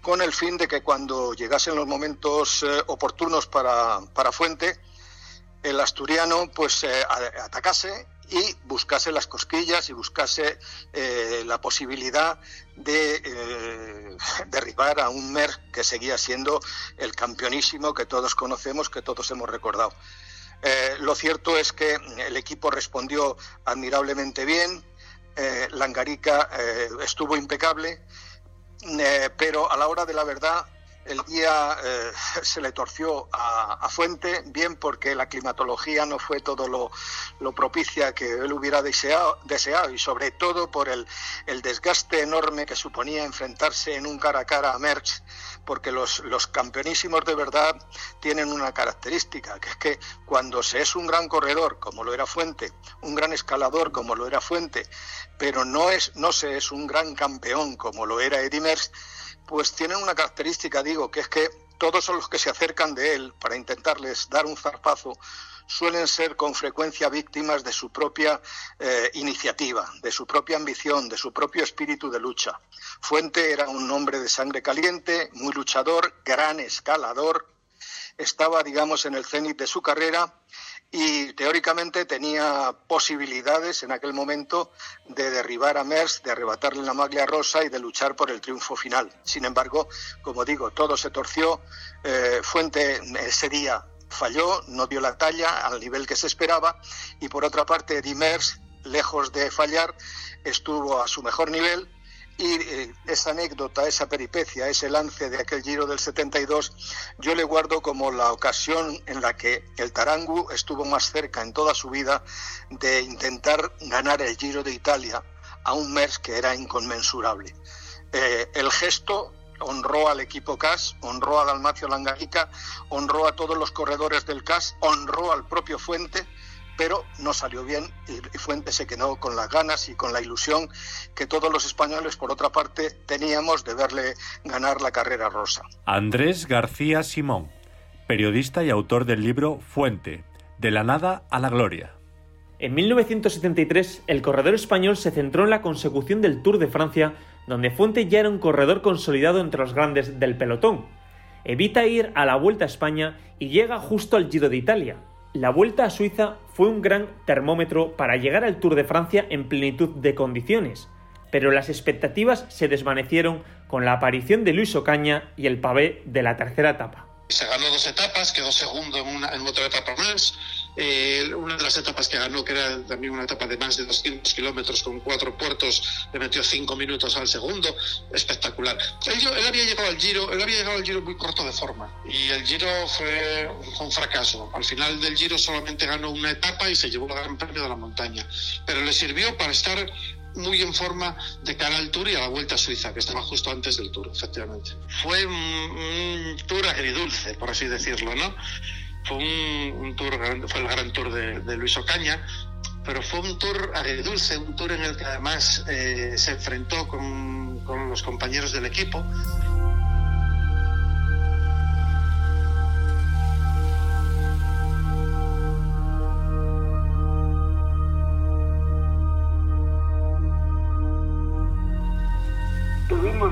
con el fin de que cuando llegasen los momentos eh, oportunos para, para, Fuente, el asturiano pues atacase y buscase las cosquillas y buscase eh, la posibilidad de eh, derribar a un Mer que seguía siendo el campeonísimo que todos conocemos, que todos hemos recordado. Eh, lo cierto es que el equipo respondió admirablemente bien, Langarica estuvo impecable, pero a la hora de la verdad el día eh, se le torció a, Fuente, bien porque la climatología no fue todo lo, propicia que él hubiera deseado, y sobre todo por el, el, desgaste enorme que suponía enfrentarse en un cara a cara a Merckx, porque los, los campeonísimos de verdad tienen una característica, que es que cuando se es un gran corredor, como lo era Fuente, un gran escalador, como lo era Fuente, pero no, es, no se es un gran campeón, como lo era Eddie Merckx, pues tienen una característica, digo, que es que todos los que se acercan de él para intentarles dar un zarpazo suelen ser con frecuencia víctimas de su propia eh, iniciativa, de su propia ambición, de su propio espíritu de lucha. Fuente era un hombre de sangre caliente, muy luchador, gran escalador, estaba, digamos, en el cenit de su carrera y teóricamente tenía posibilidades en aquel momento de derribar a Mers, de arrebatarle la maglia rosa y de luchar por el triunfo final. Sin embargo, como digo, todo se torció. Eh, Fuente ese día falló, no dio la talla al nivel que se esperaba y por otra parte, Mers, lejos de fallar, estuvo a su mejor nivel y eh, esa anécdota, esa peripecia, ese lance de aquel Giro del 72, yo le guardo como la ocasión en la que el Tarangu estuvo más cerca en toda su vida de intentar ganar el Giro de Italia a un Mers que era inconmensurable. Eh, el gesto honró al equipo CAS, honró a Dalmacio Langarica, honró a todos los corredores del CAS, honró al propio Fuente pero no salió bien y Fuente se quedó con las ganas y con la ilusión que todos los españoles, por otra parte, teníamos de verle ganar la carrera rosa. Andrés García Simón, periodista y autor del libro Fuente, de la nada a la gloria. En 1973, el corredor español se centró en la consecución del Tour de Francia, donde Fuente ya era un corredor consolidado entre los grandes del pelotón. Evita ir a la Vuelta a España y llega justo al Giro de Italia, la Vuelta a Suiza fue un gran termómetro para llegar al Tour de Francia en plenitud de condiciones, pero las expectativas se desvanecieron con la aparición de Luis Ocaña y el pavé de la tercera etapa. Se ganó dos etapas, quedó segundo en, una, en otra etapa más. Eh, una de las etapas que ganó, que era también una etapa de más de 200 kilómetros con cuatro puertos, le metió cinco minutos al segundo. Espectacular. Él, había llegado al Giro, él había llegado al Giro muy corto de forma y el Giro fue un fracaso. Al final del Giro solamente ganó una etapa y se llevó el Gran Premio de la Montaña. Pero le sirvió para estar muy en forma de cara al Tour y a la Vuelta a Suiza, que estaba justo antes del Tour, efectivamente. Fue un, Tour agridulce, por así decirlo, ¿no? Fue un, Tour, fue el gran Tour de, Luis Ocaña, pero fue un Tour agridulce, un Tour en el que además eh, se enfrentó con, con los compañeros del equipo.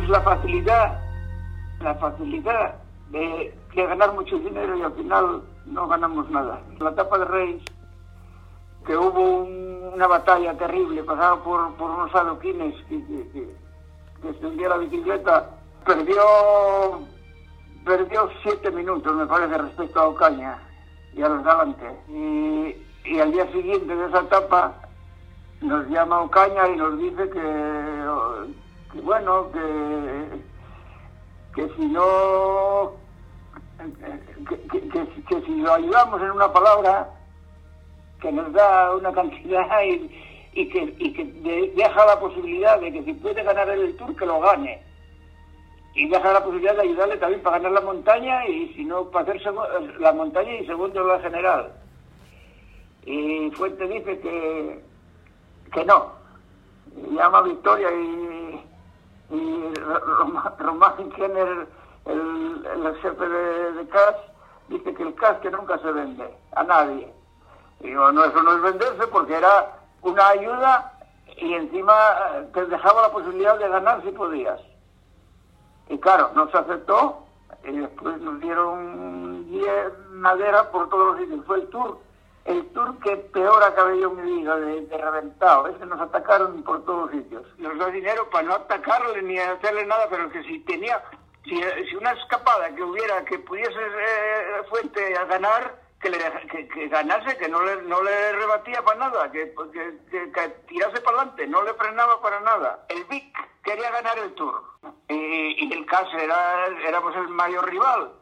La facilidad, la facilidad de, ganar mucho dinero y al final no ganamos nada. La etapa de Reyes, que hubo una batalla terrible, pasaba por, por unos adoquines que, que, extendía la bicicleta, perdió perdió siete minutos, me parece, respecto a Ocaña y a los galantes. Y, y al día siguiente de esa etapa nos llama Ocaña y nos dice que bueno, que, que si no, que, si lo ayudamos en una palabra, que nos da una cantidad y, que, y que deja la posibilidad de que si puede ganar el Tour, que lo gane. Y deja la posibilidad de ayudarle también para ganar la montaña y si no, para hacer la montaña y segundo la general. Y Fuente dice que, que no. llama Victoria y y Román Kenner, el, el, jefe de, de CAS, dice que el CAS que nunca se vende a nadie. Y digo, no, eso no es venderse porque era una ayuda y encima eh, te dejaba la posibilidad de ganar si podías. Y claro, no se aceptó y después nos dieron 10 madera por todos los sitios. Fue el tour el tour que peor acabé yo mi vida de, reventado. Es que nos atacaron por todos sitios. Nos da dinero para no atacarle ni hacerle nada, pero que si tenía, si, una escapada que hubiera, que pudiese eh, Fuente a ganar, que, le, que, que ganase, que no le, no le rebatía para nada, que, que, que tirase para adelante, no le frenaba para nada. El Vic quería ganar el Tour y, y el CAS era, éramos el mayor rival.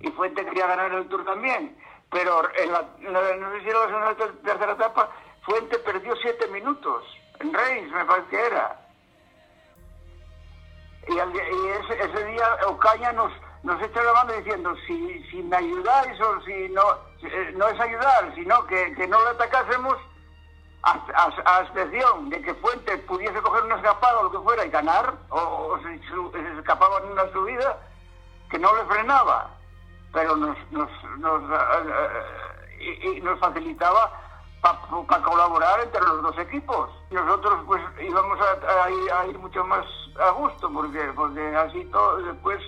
Y Fuente quería ganar el Tour también, pero en la, no, era la segunda tercera etapa, Fuente perdió siete minutos. En Reis, me parece que era. Y, al, ese, día Ocaña nos, nos echa la mano diciendo, si, si me ayudáis o si no, eh, no es ayudar, sino que, que no le atacásemos a, a, a, excepción de que Fuente pudiese coger una escapada o lo que fuera y ganar, o, o si se escapaba en una subida, que no le frenaba, pero nos, nos, nos, uh, y, y nos facilitaba para pa colaborar entre los dos equipos. Nosotros pues íbamos a, a, a, ir mucho más a gusto porque, porque así todo después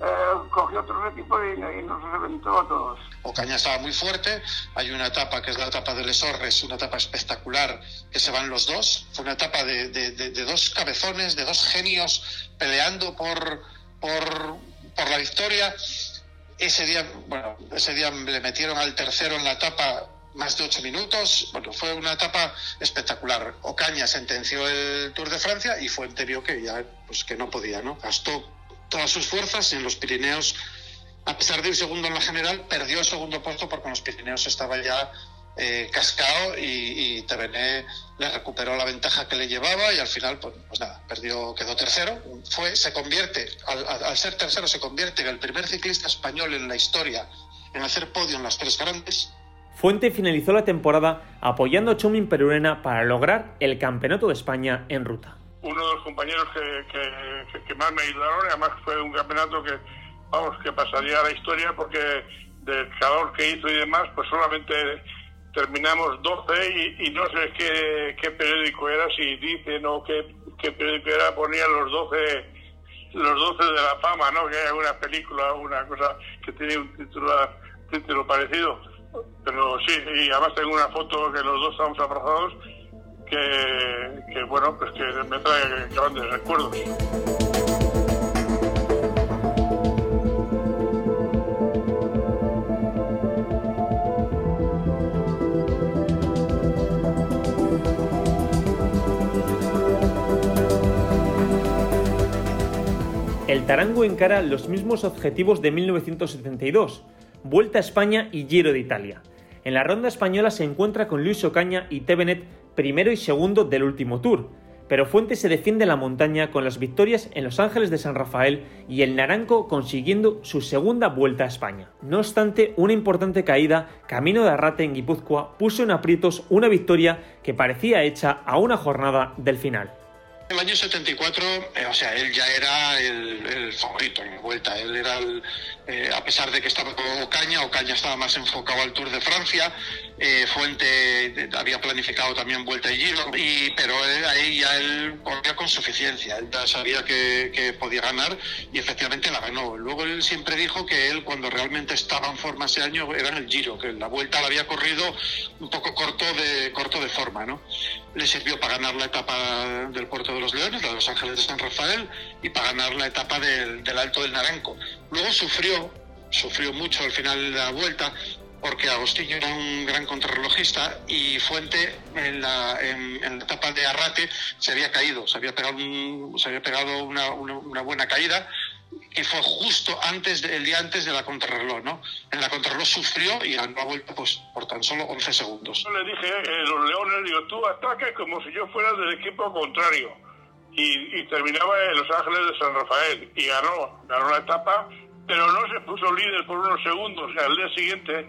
eh, cogió otros equipos y, y, nos reventó a todos. Ocaña estaba muy fuerte, hay una etapa que es la etapa de Lesorres, una etapa espectacular que se van los dos, fue una etapa de, de, de, de dos cabezones, de dos genios peleando por, por, por la victoria. Ese día, bueno, ese día le metieron al tercero en la etapa más de ocho minutos. Bueno, fue una etapa espectacular. Ocaña sentenció el Tour de Francia y Fuente vio que ya pues que no podía, ¿no? Gastó todas sus fuerzas en los Pirineos. A pesar de ir segundo en la general, perdió el segundo puesto porque en los Pirineos estaba ya eh, cascado y, y le recuperó la ventaja que le llevaba y al final, pues, pues nada, perdió, quedó tercero. Fue, se convierte, al, al, ser tercero, se convierte en el primer ciclista español en la historia en hacer podio en las tres grandes Fuente finalizó la temporada apoyando a Chomin Perurena para lograr el Campeonato de España en ruta. Uno de los compañeros que, que, que más me ayudaron, además fue un campeonato que, vamos, que pasaría a la historia porque del calor que hizo y demás, pues solamente terminamos 12 y, y no sé qué, periódico era, si dicen o qué, qué periódico era, ponían los 12 los 12 de la fama, ¿no? Que hay una película, una cosa que tiene un título, título parecido pero sí, y además tengo una foto que los dos estamos abrazados que, que bueno, pues que me trae grandes recuerdos. El Tarango encara los mismos objetivos de 1972, Vuelta a España y Giro de Italia. En la ronda española se encuentra con Luis Ocaña y Tevenet primero y segundo del último tour, pero Fuente se defiende en la montaña con las victorias en Los Ángeles de San Rafael y el Naranco consiguiendo su segunda vuelta a España. No obstante, una importante caída camino de Arrate en Guipúzcoa puso en aprietos una victoria que parecía hecha a una jornada del final. En el año 74, eh, o sea, él ya era el, favorito en vuelta. Él era, el, eh, a pesar de que estaba con Ocaña, Ocaña estaba más enfocado al Tour de Francia. Eh, Fuente había planificado también Vuelta y Giro, y, pero él, ahí ya él corría con suficiencia. Él ya sabía que, que, podía ganar y efectivamente la ganó. Luego él siempre dijo que él, cuando realmente estaba en forma ese año, era en el Giro, que la Vuelta la había corrido un poco corto de, corto de forma, ¿no? Le sirvió para ganar la etapa del Puerto de los Leones, la de Los Ángeles de San Rafael, y para ganar la etapa del, del Alto del Naranco. Luego sufrió, sufrió mucho al final de la vuelta, porque Agostinho era un gran contrarrelojista y Fuente en la, en, la etapa de Arrate se había caído, se había pegado, un, se había pegado una, una, buena caída que fue justo antes de, el día antes de la contrarreloj, ¿no? En la contrarreloj sufrió y ganó la vuelta pues, por tan solo 11 segundos. Yo le dije, eh, los leones, digo, tú ataques como si yo fuera del equipo contrario. Y, y, terminaba en Los Ángeles de San Rafael y ganó, ganó la etapa, pero no se puso líder por unos segundos. Al día siguiente,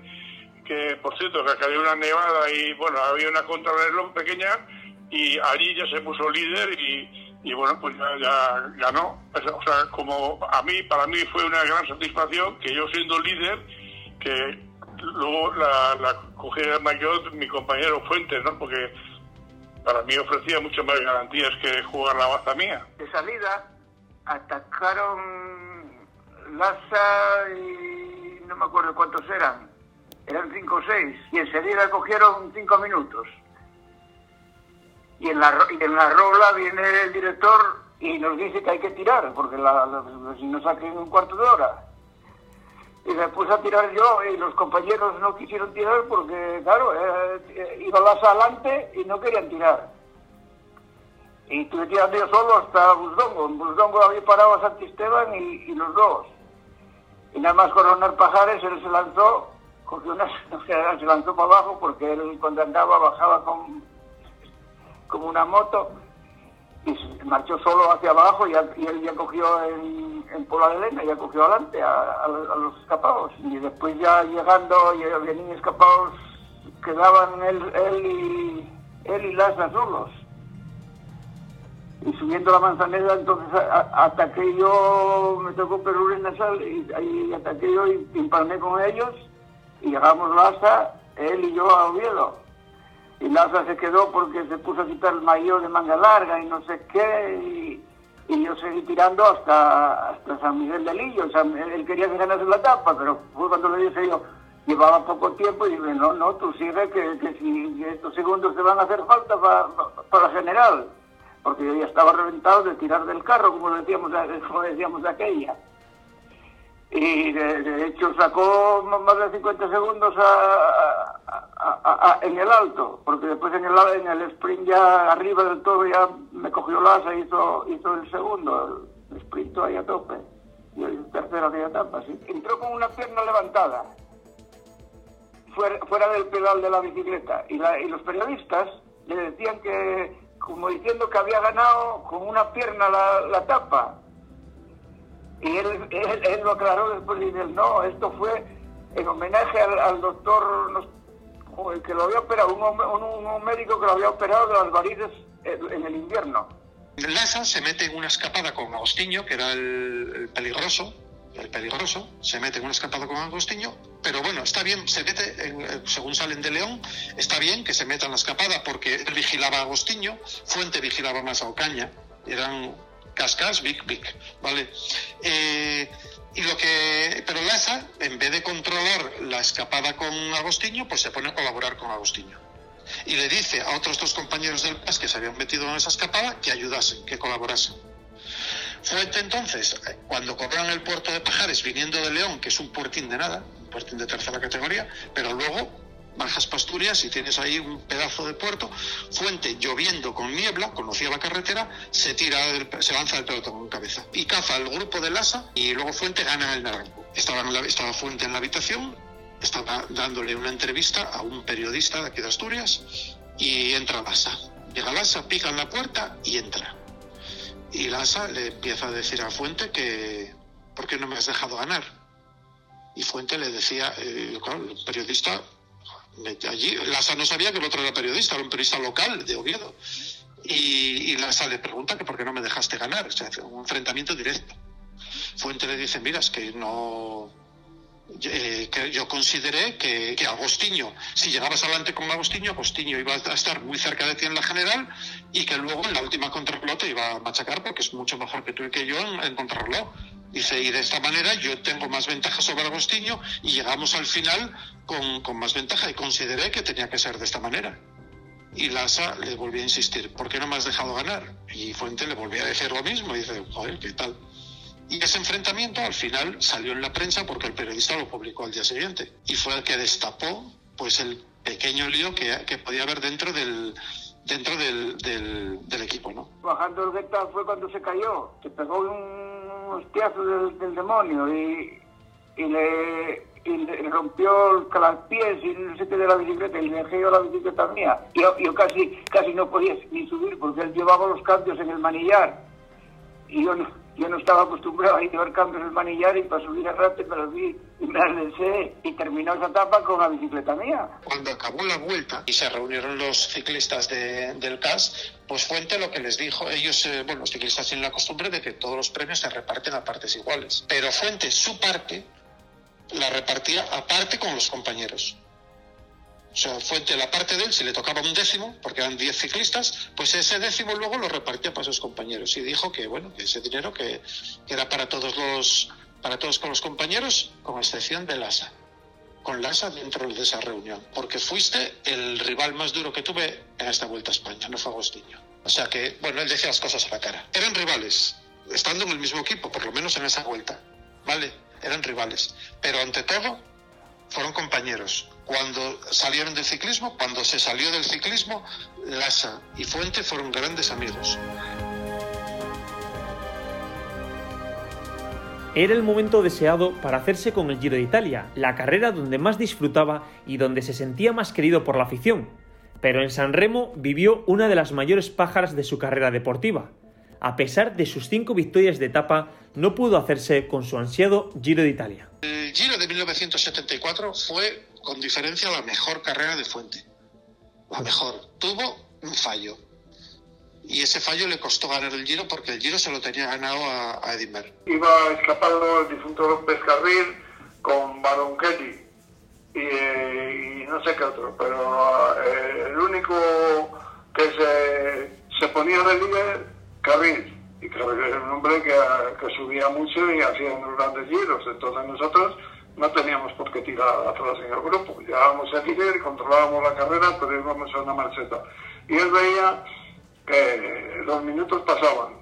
que por cierto, que cayó una nevada y bueno, había una contrarreloj pequeña y allí ya se puso líder y bueno, pues ya, ya ganó. O sea, como a mí, para mí fue una gran satisfacción que yo siendo líder, que luego la, la cogiera mayor mi compañero Fuentes, ¿no? Porque para mí ofrecía muchas más garantías que jugar la baza mía. De salida atacaron Laza y no me acuerdo cuántos eran, eran cinco o seis, y enseguida cogieron cinco minutos y en la, y en la rola viene el director y nos dice que hay que tirar, porque la, si nos saquen un cuarto de hora. y me puse a tirar yo y los compañeros no quisieron tirar porque, claro, eh, iba Lasa adelante y no querían tirar. Y estuve tirando yo solo hasta Busdongo. En Busdongo había parado a Santisteban y, y los dos. Y nada más coronar Pajares, él se lanzó, cogió una, se lanzó para abajo porque él cuando andaba bajaba con, como una moto y se marchó solo hacia abajo y, él ya cogió en, en Pola de Elena, ya cogió adelante a, a, a, los escapados. Y después ya llegando, ya venían escapados, quedaban él, él y él y las solos. Y subiendo la manzanera, entonces ataqué yo, me tocó Perú en Nasal, y ahí ataqué yo y empalmé con ellos, y llegamos Laza, él y yo a Oviedo. Y Laza se quedó porque se puso a quitar el mayor de manga larga y no sé qué, y, yo seguí tirando hasta, hasta San Miguel de Lillo. O sea, él quería que ganase la etapa, pero fue cuando le dije yo, llevaba poco tiempo y dije, no, no, tú sigue que, si estos segundos te van a hacer falta para, para general, porque yo ya estaba reventado de tirar del carro, como decíamos, como decíamos de aquella y de, hecho sacó más de 50 segundos a, a, a, en el alto, porque después en el, en el sprint ya arriba del todo ya me cogió Lasa y hizo, hizo el segundo, el sprint ahí a tope, y el tercero de etapa, sí. Entró con una pierna levantada, fuera, fuera del pedal de la bicicleta, y, la, y los periodistas le decían que, como diciendo que había ganado con una pierna la, la etapa, y él, lo aclaró después y dice, no, esto fue en homenaje al, doctor que lo había operado, un, un, un, médico que lo había operado de las varices en el invierno. Laza se mete en una escapada con Agostinho, que era el, el, peligroso, el peligroso, se mete en una escapada con Agostinho, pero bueno, está bien, se mete, en, según salen de León, está bien que se meta en la escapada porque él vigilaba Agostinho, Fuente vigilaba más a Ocaña, eran Cascas, Big Big, ¿vale? Eh, y lo que, pero Laza, en vez de controlar la escapada con Agostinho, pues se pone a colaborar con Agostinho. Y le dice a otros dos compañeros del PAS que se habían metido en esa escapada que ayudasen, que colaborasen. Fuente entonces, cuando cobran el puerto de Pajares viniendo de León, que es un puertín de nada, un puertín de tercera categoría, pero luego bajas Pasturias y tienes ahí un pedazo de puerto, Fuente lloviendo con niebla, conocía la carretera, se tira, se lanza del pelotón con cabeza y caza al grupo de Lasa y luego Fuente gana el naranjo. Estaba Fuente en la habitación, estaba dándole una entrevista a un periodista de aquí de Asturias y entra Lasa. Llega Lasa, pica en la puerta y entra. Y Lasa le empieza a decir a Fuente que ¿por qué no me has dejado ganar? Y Fuente le decía, eh, claro, el periodista allí Lasa no sabía que el otro era periodista, era un periodista local de Oviedo. Y, y Lasa le pregunta que por qué no me dejaste ganar, o sea, un enfrentamiento directo. Fuente le dice, mira, es que no... Eh, que yo consideré que, que Agostinho, si llegabas adelante con Agostinho, Agostinho iba a estar muy cerca de ti en la general y que luego en la última contrarreloj iba a machacar porque es mucho mejor que tú y que yo en, en contrarreloj. Dice, y de esta manera yo tengo más ventaja sobre Agostinho y llegamos al final con, con, más ventaja y consideré que tenía que ser de esta manera. Y Lasa le volvió a insistir, ¿por qué no me has dejado ganar? Y Fuente le volvió a decir lo mismo y dice, joder, ¿qué tal? Y ese enfrentamiento al final salió en la prensa porque el periodista lo publicó al día siguiente. Y fue el que destapó pues el pequeño lío que, que podía haber dentro del, dentro del, del, equipo, ¿no? Bajando el Geta fue cuando se cayó, se pegó un hostiazo del, demonio y, y, le, y le rompió el calapiés y no sé de la bicicleta y le dejé la bicicleta mía. Yo, yo casi, casi no podía ni subir porque él llevaba los cambios en el manillar y yo no, yo no estaba acostumbrado a llevar cambios en manillar y para subir a rápido me los vi y me y terminó esa etapa con la bicicleta mía. Cuando acabó la vuelta y se reunieron los ciclistas de, del CAS, pues Fuente lo que les dijo, ellos, eh, bueno, los ciclistas tienen la costumbre de que todos los premios se reparten a partes iguales, pero Fuente su parte la repartía aparte con los compañeros. O sea, Fuente, la parte de él, si le tocaba un décimo, porque eran 10 ciclistas, pues ese décimo luego lo repartía para sus compañeros. Y dijo que, bueno, que ese dinero que, que era para todos los para todos con los compañeros, con excepción de Lasa. Con Lasa dentro de esa reunión. Porque fuiste el rival más duro que tuve en esta vuelta a España, no fue Agostinho. O sea que, bueno, él decía las cosas a la cara. Eran rivales, estando en el mismo equipo, por lo menos en esa vuelta. ¿Vale? eran rivales, pero ante todo fueron compañeros. Cuando salieron del ciclismo, cuando se salió del ciclismo, Lassa y Fuente fueron grandes amigos. Era el momento deseado para hacerse con el Giro de Italia, la carrera donde más disfrutaba y donde se sentía más querido por la afición. Pero en San Remo vivió una de las mayores pájaras de su carrera deportiva. A pesar de sus cinco victorias de etapa, no pudo hacerse con su ansiado Giro de Italia. El Giro de 1974 fue, con diferencia, la mejor carrera de Fuente. La mejor. Tuvo un fallo y ese fallo le costó ganar el Giro porque el Giro se lo tenía ganado a, a Edimber. Iba escapando el difunto López Carril con Kelly y, eh, y, no sé qué otro, pero eh, el único que se, se ponía de líder, Carril. Y Carril era un hombre que, que subía mucho y hacía grandes giros. Entonces nosotros no teníamos por qué tirar atrás en el grupo. Llevábamos el líder, controlábamos la carrera, pero íbamos a una marcheta. Y él veía que los minutos pasaban.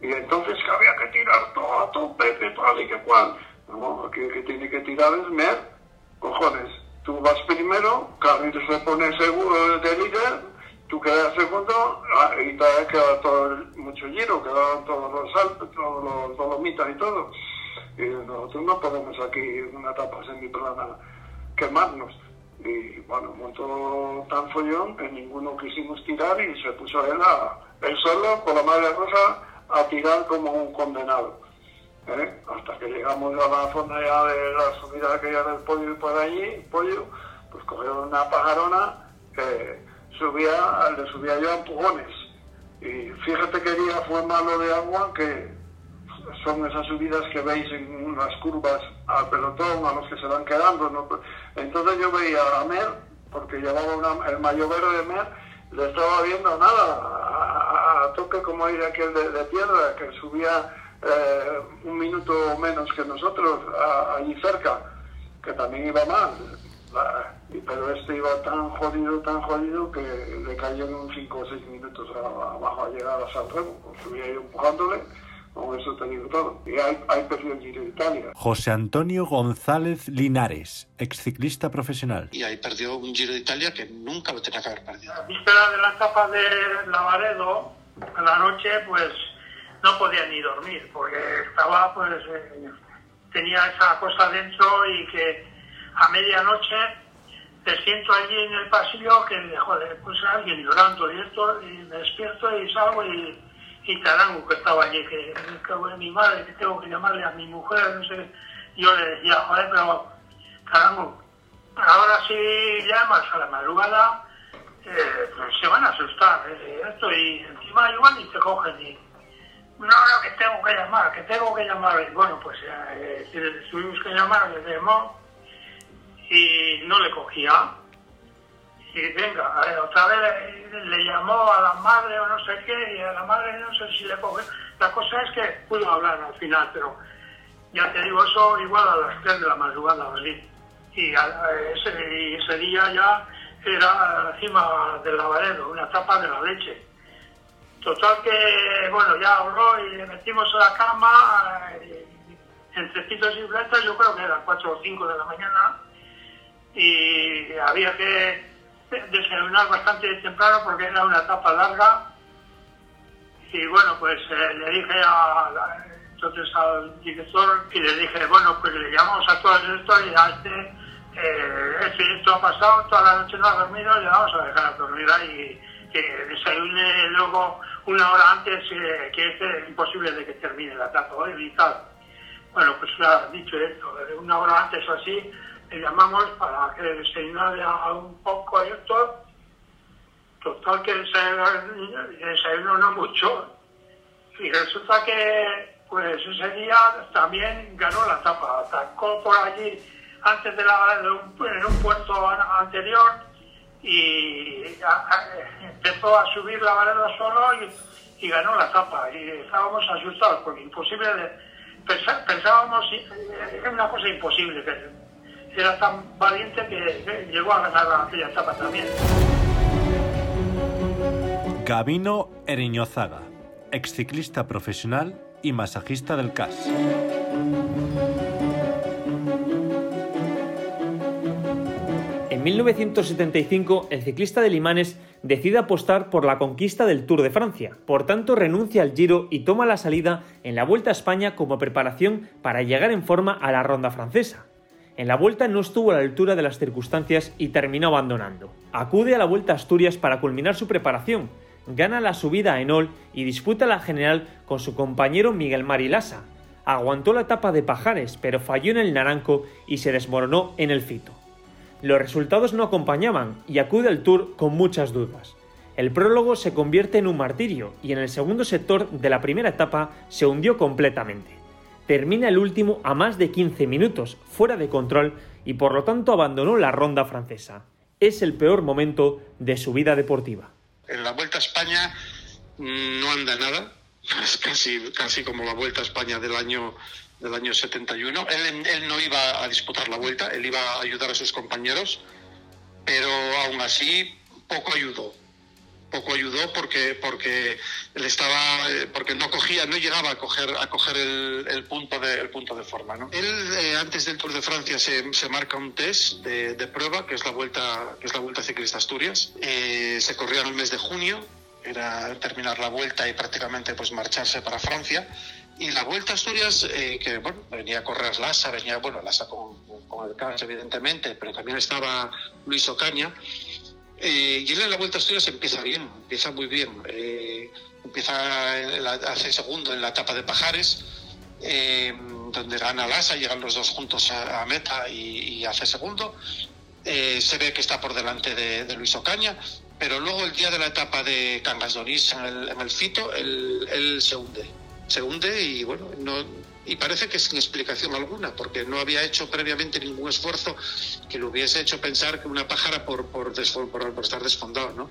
Y entonces que había que tirar todo a tope, que tal y que cual. No, que, que tiene que tirar es Mer, cojones. Tú vas primero, Carlitos se pone seguro de líder, tú quedas segundo ah, y te queda todo el, mucho giro, quedaban todos los saltos, todos los dolomitas y todo. Y nosotros no podemos aquí en una etapa semiplana quemarnos. Y bueno, montó tan follón que ninguno quisimos tirar y se puso él, a, él solo con la madre rosa a tirar como un condenado. ¿eh? Hasta que llegamos a la zona ya de la subida aquella del pollo y por allí, pollo, pues cogió una pajarona que subía, le subía yo a empujones. Y fíjate que día fue malo de agua que son esas subidas que veis en unas curvas al pelotón, a los que se van quedando. Entonces yo veía a Mer, porque llevaba una, el mayo verde de Mer, le estaba viendo nada, a, toque como ir aquel de, de piedra, que subía eh, un minuto menos que nosotros, allí cerca, que también iba mal. pero este iba tan jodido, tan jodido, que le cayeron 5 o 6 minutos abajo a llegar a San Remo. Subía yo empujándole con eso todo. Y hay, hay perdido el Giro de Italia. José Antonio González Linares, exciclista profesional. Y ahí perdió un Giro de Italia que nunca lo tenía que haber perdido. La víspera de la etapa de Lavaredo, a la noche, pues no podía ni dormir, porque estaba, pues, eh, tenía esa cosa dentro y que a medianoche te siento allí en el pasillo que, joder, pues alguien llorando y esto, y me despierto y salgo y y Tarango que estaba allí, que en mi madre, que tengo que llamarle a mi mujer, no sé. Yo le decía, joder, pero Tarango, ahora si llamas a la madrugada, eh, pues se van a asustar. Eh, esto y encima igual y te cogen y no, no, que tengo que llamar, que tengo que llamar. Y bueno, pues eh, tuvimos que llamar, le llamó y no le cogía y venga, otra vez le, llamó a la madre o no sé qué, y a la madre no sé si le coge. La cosa es que pudo hablar al final, pero ya te digo, eso igual a las 3 de la madrugada, Y ese, ese día ya era encima del lavaredo, una tapa de la leche. Total que, bueno, ya ahorró y le metimos a la cama, eh, entre pitos y fletas, yo creo que eran 4 o 5 de la mañana, y había que desayunar bastante temprano porque era una etapa larga. Y bueno, pues eh, le dije a, entonces al director y le dije, bueno, pues le llamamos a todos estos y a este, eh, esto ha pasado, toda la noche no ha dormido, le vamos a dejar dormir ahí que desayune luego una hora antes, eh, que es imposible de que termine la etapa hoy y tal. Bueno, pues ya dicho esto, una hora antes o así, le llamamos para que desayunara un poco esto. Total que desayunó no mucho. Y resulta que pues ese día también ganó la etapa. Atacó por allí antes de, la, en un puerto anterior y empezó a subir la vareda solo y, ganó la etapa. Y estábamos asustados porque imposible de... Pensábamos, es una cosa imposible, que era tan valiente que eh, llegó a ganar aquella etapa también. Gabino Eriñozaga, exciclista profesional y masajista del CAS. En 1975, el ciclista de Limanes decide apostar por la conquista del Tour de Francia. Por tanto, renuncia al Giro y toma la salida en la Vuelta a España como preparación para llegar en forma a la ronda francesa. En la vuelta no estuvo a la altura de las circunstancias y terminó abandonando. Acude a la Vuelta a Asturias para culminar su preparación, gana la subida a Enol y disputa la general con su compañero Miguel Marilasa. Aguantó la etapa de Pajares, pero falló en el Naranco y se desmoronó en el Fito. Los resultados no acompañaban y acude al Tour con muchas dudas. El prólogo se convierte en un martirio y en el segundo sector de la primera etapa se hundió completamente. Termina el último a más de 15 minutos, fuera de control, y por lo tanto abandonó la ronda francesa. Es el peor momento de su vida deportiva. En la Vuelta a España no anda nada, es casi, casi como la Vuelta a España del año del año 71. Él, él no iba a disputar la vuelta, él iba a ayudar a sus compañeros, pero aún así poco ayudó. Poco ayudó porque porque él estaba eh, porque no cogía no llegaba a coger a coger el, el punto de el punto de forma ¿no? él eh, antes del Tour de Francia se, se marca un test de, de, prueba que es la vuelta que es la vuelta ciclista Asturias eh, se corría en el mes de junio era terminar la vuelta y prácticamente pues marcharse para Francia y la Vuelta a Asturias, eh, que bueno, venía a correr Lassa, venía, bueno, Lassa con, con el CAS, evidentemente, pero también estaba Luis Ocaña. Eh, y él en la Vuelta a Asturias empieza bien, empieza muy bien. Eh, empieza hace segundo en la etapa de Pajares, eh, donde gana Lassa, llegan los dos juntos a, meta y, hace segundo. Eh, se ve que está por delante de, Luis Ocaña, pero luego el día de la etapa de Cangas Donís en el, en el Fito, él se hunde se hunde y bueno, no, y parece que sin explicación alguna, porque no había hecho previamente ningún esfuerzo que le hubiese hecho pensar que una pájara por, estar desfondado, ¿no?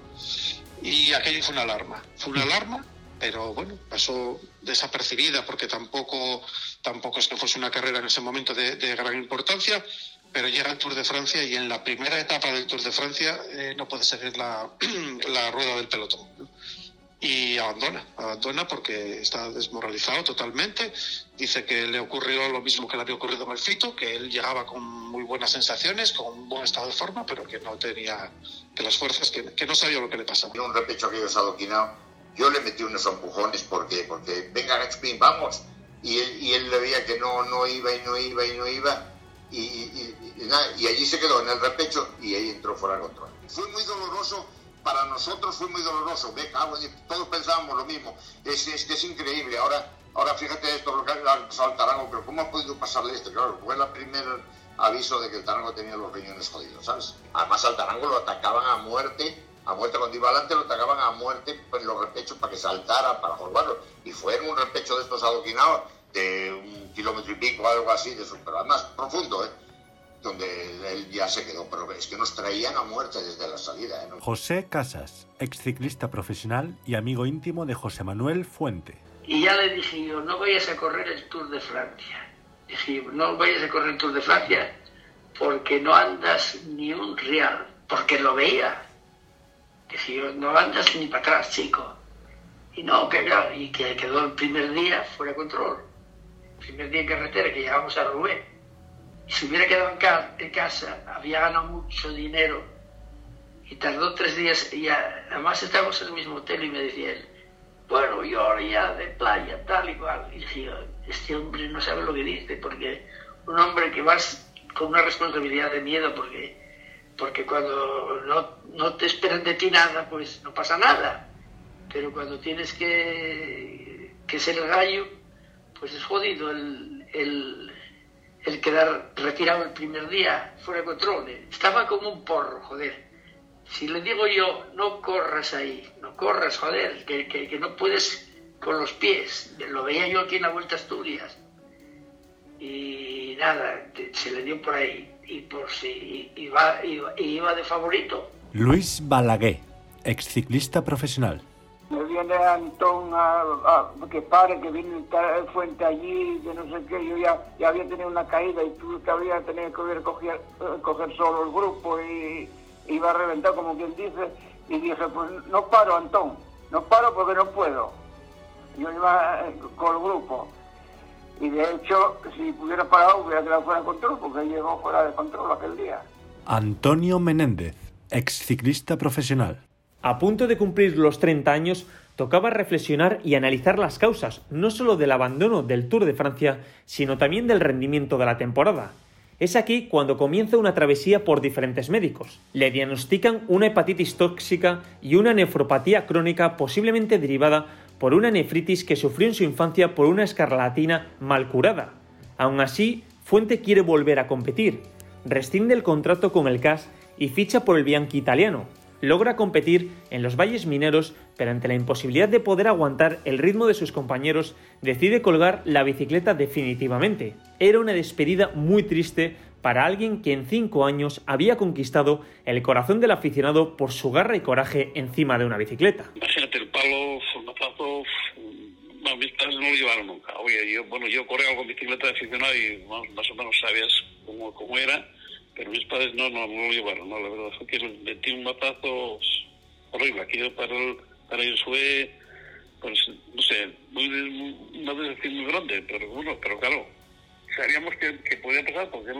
Y aquello fue una alarma, fue una alarma, pero bueno, pasó desapercibida porque tampoco, tampoco es que fuese una carrera en ese momento de, gran importancia, pero llega el Tour de Francia y en la primera etapa del Tour de Francia eh, no puede seguir la rueda del pelotón. Abandona, abandona porque está desmoralizado totalmente. Dice que le ocurrió lo mismo que le había ocurrido en el Fito, que él llegaba con muy buenas sensaciones, con un buen estado de forma, pero que no tenía, que las fuerzas, que, que no sabía lo que le pasaba. Un repecho que yo adoquinado, yo le metí unos empujones porque, porque venga Gaxpin, vamos. Y él, y él le veía que no, no iba y no iba y no iba. Y, y, y, nada, y allí se quedó en el repecho y ahí entró fuera de control. Fue muy doloroso para nosotros fue muy doloroso. Ve, cago, todos pensábamos lo mismo. Es, es es increíble. Ahora, ahora fíjate esto, lo que al Tarango, pero ¿cómo ha podido pasarle esto? Claro, fue el primer aviso de que el Tarango tenía los riñones jodidos, ¿sabes? Además al Tarango lo atacaban a muerte, a muerte cuando iba adelante lo atacaban a muerte en los repechos para que saltara, para jugarlo. Y fue en un repecho de estos adoquinados de un kilómetro y pico, algo así, de eso, pero además profundo, ¿eh? Donde él ya se quedó, pero es que nos traían a muerte desde la salida. ¿eh? José Casas, exciclista profesional y amigo íntimo de José Manuel Fuente. Y ya le dije yo, no vayas a correr el Tour de Francia. Dije, no vayas a correr el Tour de Francia porque no andas ni un real, porque lo veía. Dije yo, no andas ni para atrás, chico. Y no, que y que quedó el primer día fuera de control. El primer día en carretera que llegamos a Rubén si hubiera quedado en, ca en, casa, había ganado mucho dinero y tardó tres días y además estábamos en el mismo hotel y me decía él, bueno, yo ahora ya de playa, tal y cual. Y dije, este hombre no sabe lo que dice, porque un hombre que vas con una responsabilidad de miedo, porque, porque cuando no, no te esperan de ti nada, pues no pasa nada. Pero cuando tienes que, que ser el gallo, pues es jodido el, el el quedar retirado el primer día fuera de control. Estaba como un porro, joder. Si le digo yo, no corras ahí, no corras, joder, que, que, que no puedes con los pies. Lo veía yo aquí en la Vuelta a Asturias. Y nada, se le dio por ahí. Y por si iba, iba, iba de favorito. Luis Balaguer, exciclista profesional me viene Antón a, que pare, que viene el fuente allí, que no sé qué, yo ya, ya había tenido una caída y tú todavía tenías que hubiera coger, coger solo el grupo y iba a reventar como quien dice, y dije, pues no paro Antón, no paro porque no puedo. Yo iba con el grupo. Y de hecho, si hubiera parado, hubiera quedado fuera de control, porque llegó fuera de control aquel día. Antonio Menéndez, ex ciclista profesional. A punto de cumplir los 30 años, tocaba reflexionar y analizar las causas, no solo del abandono del Tour de Francia, sino también del rendimiento de la temporada. Es aquí cuando comienza una travesía por diferentes médicos. Le diagnostican una hepatitis tóxica y una nefropatía crónica posiblemente derivada por una nefritis que sufrió en su infancia por una escarlatina mal curada. Aún así, Fuente quiere volver a competir. Rescinde el contrato con el CAS y ficha por el Bianchi italiano, logra competir en los valles mineros, pero ante la imposibilidad de poder aguantar el ritmo de sus compañeros, decide colgar la bicicleta definitivamente. Era una despedida muy triste para alguien que en cinco años había conquistado el corazón del aficionado por su garra y coraje encima de una bicicleta. Imagínate el palo, formato, no, no lo llevaron nunca. Oye, bueno, yo corría con bicicleta de aficionado y más o menos sabías cómo era pero mis padres no, no, no lo llevaron, no, la verdad fue que metí un matazo horrible. Aquello para, el, para ellos fue, pues, no sé, muy, una decepción muy grande, pero bueno, pero claro, sabíamos que, que podía pasar porque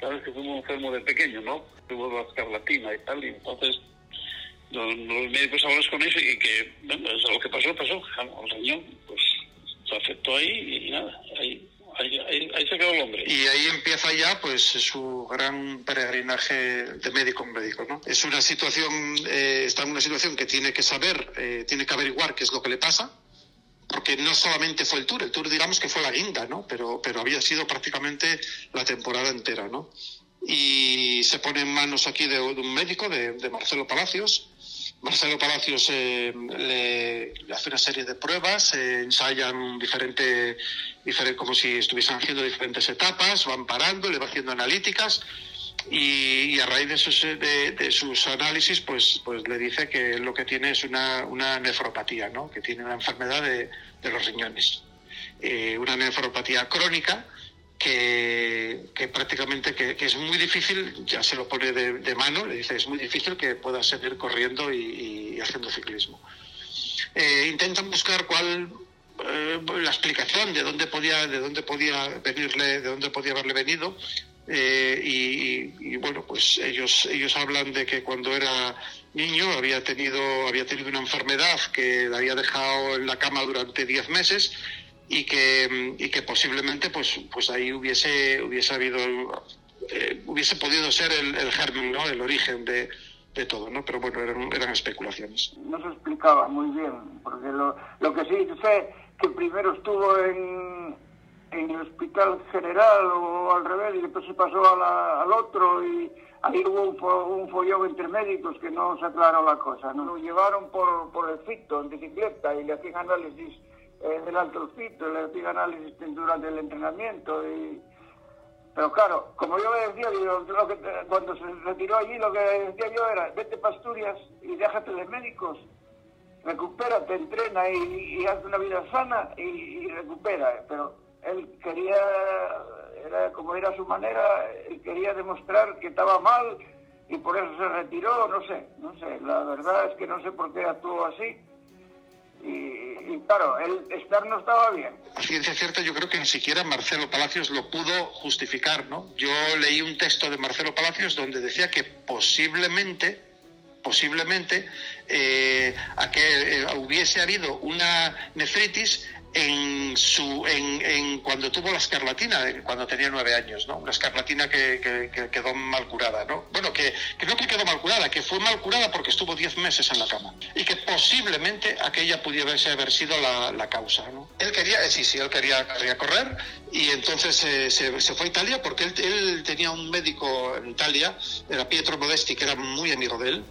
sabes que fuimos enfermos de pequeño, ¿no? Tuvo la escarlatina y tal, y entonces los, los médicos hablamos con eso y que, bueno, lo que pasó, pasó, al riñón, pues se afectó ahí y nada, ahí Ahí, se quedó el hombre. Y ahí empieza ya pues su gran peregrinaje de médico en médico. ¿no? Es una situación, eh, está en una situación que tiene que saber, eh, tiene que averiguar qué es lo que le pasa, porque no solamente fue el Tour, el Tour digamos que fue la guinda, ¿no? pero, pero había sido prácticamente la temporada entera. ¿no? Y se pone en manos aquí de, un médico, de, de Marcelo Palacios, Marcelo Palacios eh, le, hace una serie de pruebas, ensayan diferente, como si estuviesen haciendo diferentes etapas, van parando, le va haciendo analíticas y, a raíz de sus, de, sus, análisis pues, pues le dice que lo que tiene es una, nefropatía, ¿no? que tiene una enfermedad de, los riñones, eh, una nefropatía crónica que, prácticamente que, es muy difícil, ya se lo pone de, mano, le dice es muy difícil que pueda seguir corriendo y, haciendo ciclismo. Eh, intentan buscar cuál eh, la explicación de dónde podía de dónde podía venirle de dónde podía haberle venido eh, y, bueno pues ellos ellos hablan de que cuando era niño había tenido había tenido una enfermedad que le había dejado en la cama durante 10 meses y que, y que posiblemente pues, pues ahí hubiese, hubiese habido, eh, hubiese podido ser el, el germen, ¿no? el origen de, de todo, ¿no? Pero bueno, eran, eran especulaciones. No se explicaba muy bien, porque lo, lo que sí sé que primero estuvo en, en el hospital general o al revés y después se pasó al otro y ahí hubo un, un, follón entre médicos que no se aclaró la cosa, ¿no? Lo llevaron por, por el fito en bicicleta y le hacían análisis eh, del alto fito, le hacía análisis durante el entrenamiento. Y... Pero claro, como yo le decía, cuando se retiró allí, lo que decía yo era, vete para Asturias y déjate de médicos, recupérate, entrena y, haz una vida sana y, recupera. Pero él quería, era como era su manera, él quería demostrar que estaba mal y por eso se retiró, no sé, no sé, la verdad es que no sé por qué actuó así y, claro, el estar no estaba bien. A ciencia cierta, yo creo que ni siquiera Marcelo Palacios lo pudo justificar, ¿no? Yo leí un texto de Marcelo Palacios donde decía que posiblemente, posiblemente, eh, a que eh, hubiese habido una nefritis en su en, cuando tuvo la escarlatina cuando tenía nueve años no una escarlatina que, quedó mal curada no bueno que, no que quedó mal curada que fue mal curada porque estuvo diez meses en la cama y que posiblemente aquella pudiese haber sido la, causa no él quería eh, sí sí él quería, correr y entonces eh, se, fue a Italia porque él, él tenía un médico en Italia era Pietro Modesti que era muy amigo de él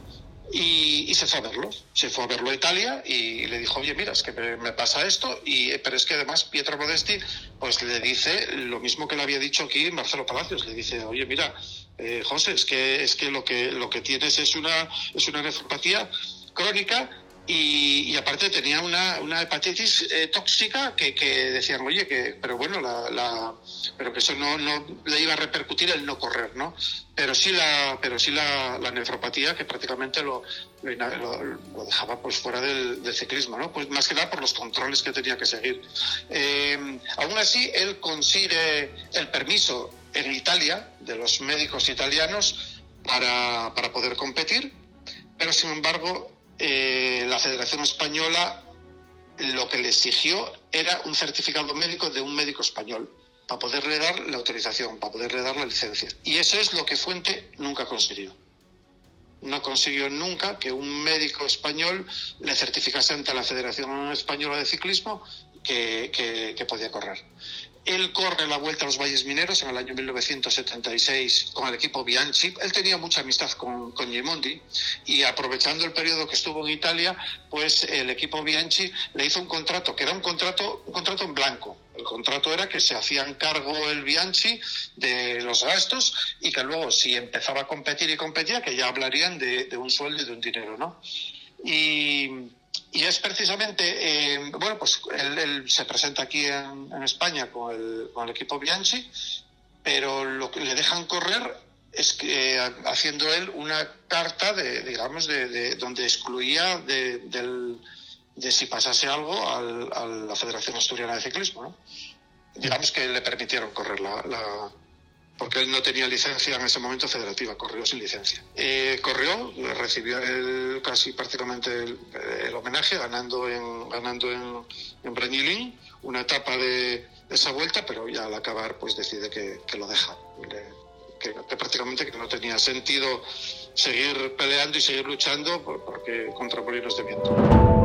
y, se fue a verlo. Se fue a verlo a Italia y le dijo, oye, mira, es que me, pasa esto, y, pero es que además Pietro Modesti pues le dice lo mismo que le había dicho aquí Marcelo Palacios, le dice, oye, mira, eh, José, es que, es que lo que lo que tienes es una, es una nefropatía crónica y, aparte tenía una, una hepatitis eh, tóxica que, que, decían, oye, que, pero bueno, la, pero que eso no, no le iba a repercutir el no correr, ¿no? Pero sí la, pero sí la, la nefropatía que prácticamente lo, lo, dejaba pues fuera del, del, ciclismo, ¿no? Pues más que nada por los controles que tenía que seguir. Eh, aún así, él consigue el permiso en Italia de los médicos italianos para, para poder competir, pero sin embargo eh, la Federación Española lo que le exigió era un certificado médico de un médico español para poderle dar la autorización, para poderle dar la licencia. Y eso es lo que Fuente nunca consiguió. No consiguió nunca que un médico español le certificase ante la Federación Española de Ciclismo que, podía correr. Él corre la vuelta a los Valles Mineros en el año 1976 con el equipo Bianchi. Él tenía mucha amistad con, con Gimondi y aprovechando el periodo que estuvo en Italia, pues el equipo Bianchi le hizo un contrato, que era un contrato, un contrato en blanco. El contrato era que se hacían cargo el Bianchi de los gastos y que luego si empezaba a competir y competía, que ya hablarían de, de un sueldo y de un dinero, ¿no? Y y es precisamente, eh, bueno, pues él, él, se presenta aquí en, en España con el, con el, equipo Bianchi, pero lo que le dejan correr es que eh, haciendo él una carta de, digamos, de, de donde excluía de, del, de, si pasase algo al, a la Federación Asturiana de Ciclismo, ¿no? Digamos que le permitieron correr la, la porque él no tenía licencia en ese momento federativa, corrió sin licencia. Eh, corrió, recibió el, casi prácticamente el, el, homenaje, ganando en, ganando en, en una etapa de, de, esa vuelta, pero ya al acabar pues decide que, que lo deja, que, que, prácticamente que no tenía sentido seguir peleando y seguir luchando porque contra molinos de viento.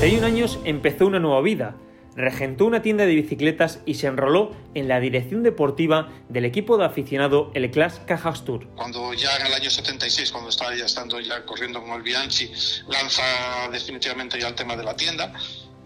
31 años empezó una nueva vida. Regentó una tienda de bicicletas y se enroló en la dirección deportiva del equipo de aficionado el Class Cajas Tour. Cuando ya en el año 76, cuando estaba ya estando ya corriendo con el Bianchi, lanza definitivamente ya el tema de la tienda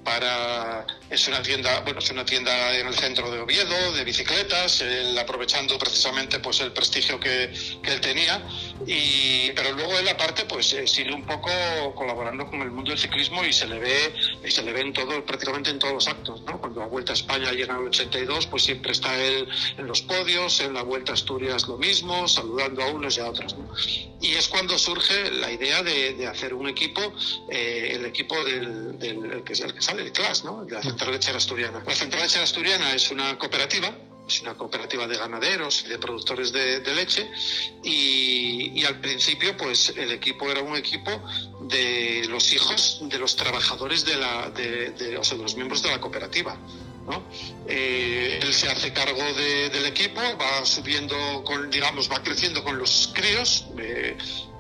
para es una tienda bueno es una tienda en el centro de Oviedo de bicicletas él aprovechando precisamente pues el prestigio que, que él tenía y pero luego él aparte pues eh, sigue un poco colaborando con el mundo del ciclismo y se le ve y se le ve en todo prácticamente en todos los actos ¿no? cuando la Vuelta a España llega en el 82 pues siempre está él en los podios en la Vuelta a Asturias lo mismo saludando a unos y a otros ¿no? y es cuando surge la idea de, de hacer un equipo eh, el equipo del, del el que, el que sale el CLAS, ¿no? de la Central Lechera Asturiana. La Central Lechera Asturiana es una cooperativa, es una cooperativa de ganaderos y de productores de, leche y, al principio pues el equipo era un equipo de los hijos de los trabajadores de la, o sea, de los miembros de la cooperativa. ¿No? Eh, él se hace cargo de, del equipo, va subiendo, digamos, va creciendo con los críos, eh,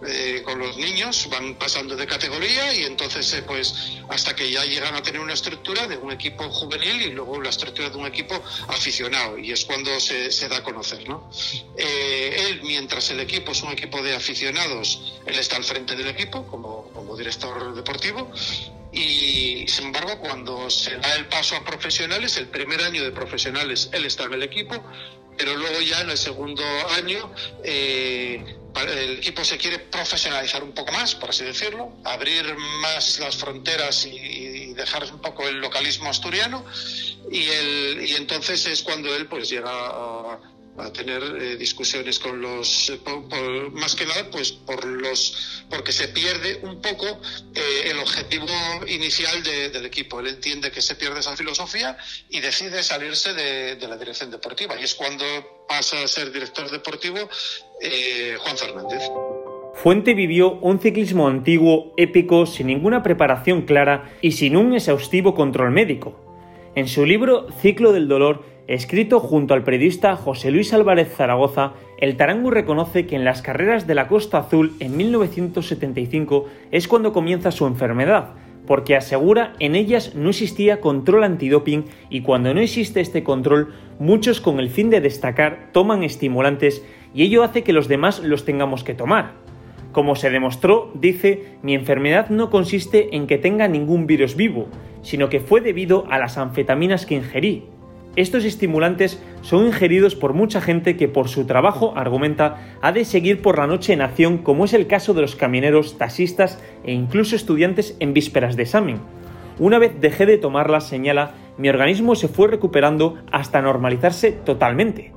eh, con los niños, van pasando de categoría y entonces, pues, hasta que ya llegan a tener una estructura de un equipo juvenil y luego la estructura de un equipo aficionado y es cuando se, da a conocer, ¿no? Él, mientras el equipo es un equipo de aficionados, él está al frente del equipo como director deportivo y sin embargo cuando se da el paso a profesionales, el primer año de profesionales él está en el equipo, pero luego ya en el segundo año eh, el equipo se quiere profesionalizar un poco más, por así decirlo, abrir más las fronteras y, dejar un poco el localismo asturiano. Y, el, y entonces es cuando él pues llega a a tener eh, discusiones con los eh, más que nada pues por los porque se pierde un poco eh, el objetivo inicial de, del equipo. Él entiende que se pierde esa filosofía y decide salirse de, de la dirección deportiva. Y es cuando pasa a ser director deportivo Juan Fernández. Fuente vivió un ciclismo antiguo, épico, sin ninguna preparación clara y sin un exhaustivo control médico. En su libro Ciclo del Dolor Escrito junto al periodista José Luis Álvarez Zaragoza, el Tarangu reconoce que en las carreras de la Costa Azul en 1975 es cuando comienza su enfermedad, porque asegura en ellas no existía control antidoping y cuando no existe este control, muchos con el fin de destacar toman estimulantes y ello hace que los demás los tengamos que tomar. Como se demostró, dice, mi enfermedad no consiste en que tenga ningún virus vivo, sino que fue debido a las anfetaminas que ingerí, estos estimulantes son ingeridos por mucha gente que por su trabajo, argumenta, ha de seguir por la noche en acción, como es el caso de los camioneros, taxistas e incluso estudiantes en vísperas de examen. Una vez dejé de tomarlas, señala, mi organismo se fue recuperando hasta normalizarse totalmente.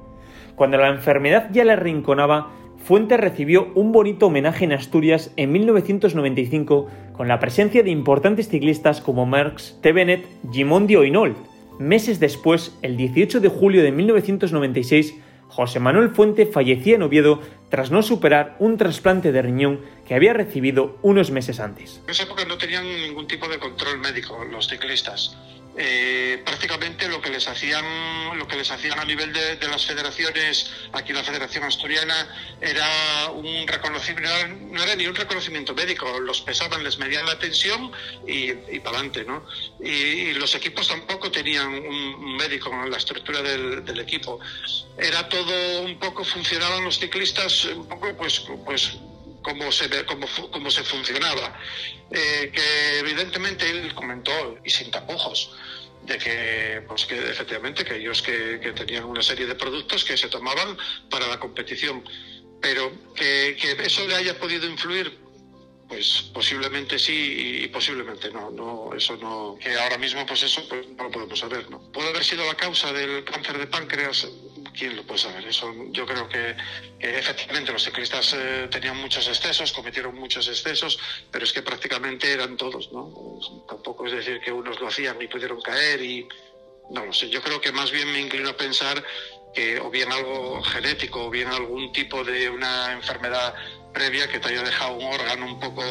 Cuando la enfermedad ya le arrinconaba, Fuente recibió un bonito homenaje en Asturias en 1995 con la presencia de importantes ciclistas como Merckx, Tevenet, Gimondi o Inol. Meses después, el 18 de julio de 1996, José Manuel Fuente fallecía en Oviedo tras no superar un trasplante de riñón que había recibido unos meses antes. En esa época no tenían ningún tipo de control médico los ciclistas. Eh, prácticamente lo que les hacían lo que les hacían a nivel de, las federaciones aquí la Federación Asturiana era un reconocimiento no era ni un reconocimiento médico los pesaban les medían la tensión y, para adelante no y, los equipos tampoco tenían un, médico en la estructura del, equipo. Era todo un poco funcionaban los ciclistas un poco pues pues como se, como, como se funcionaba. Eh, que evidentemente él comentó, y sin tapujos, de que, pues que efectivamente que ellos que, que, tenían una serie de productos que se tomaban para la competición, pero que, que eso le haya podido influir pues posiblemente sí y posiblemente no, no, eso no, que ahora mismo pues eso pues no lo podemos saber, ¿no? Puede haber sido la causa del cáncer de páncreas, quién lo puede saber, eso yo creo que, efectivamente los ciclistas eh, tenían muchos excesos, cometieron muchos excesos, pero es que prácticamente eran todos, ¿no? Tampoco es decir que unos lo hacían y pudieron caer y no lo sé, yo creo que más bien me inclino a pensar que o bien algo genético o bien algún tipo de una enfermedad previa que te haya dejado un órgano un poco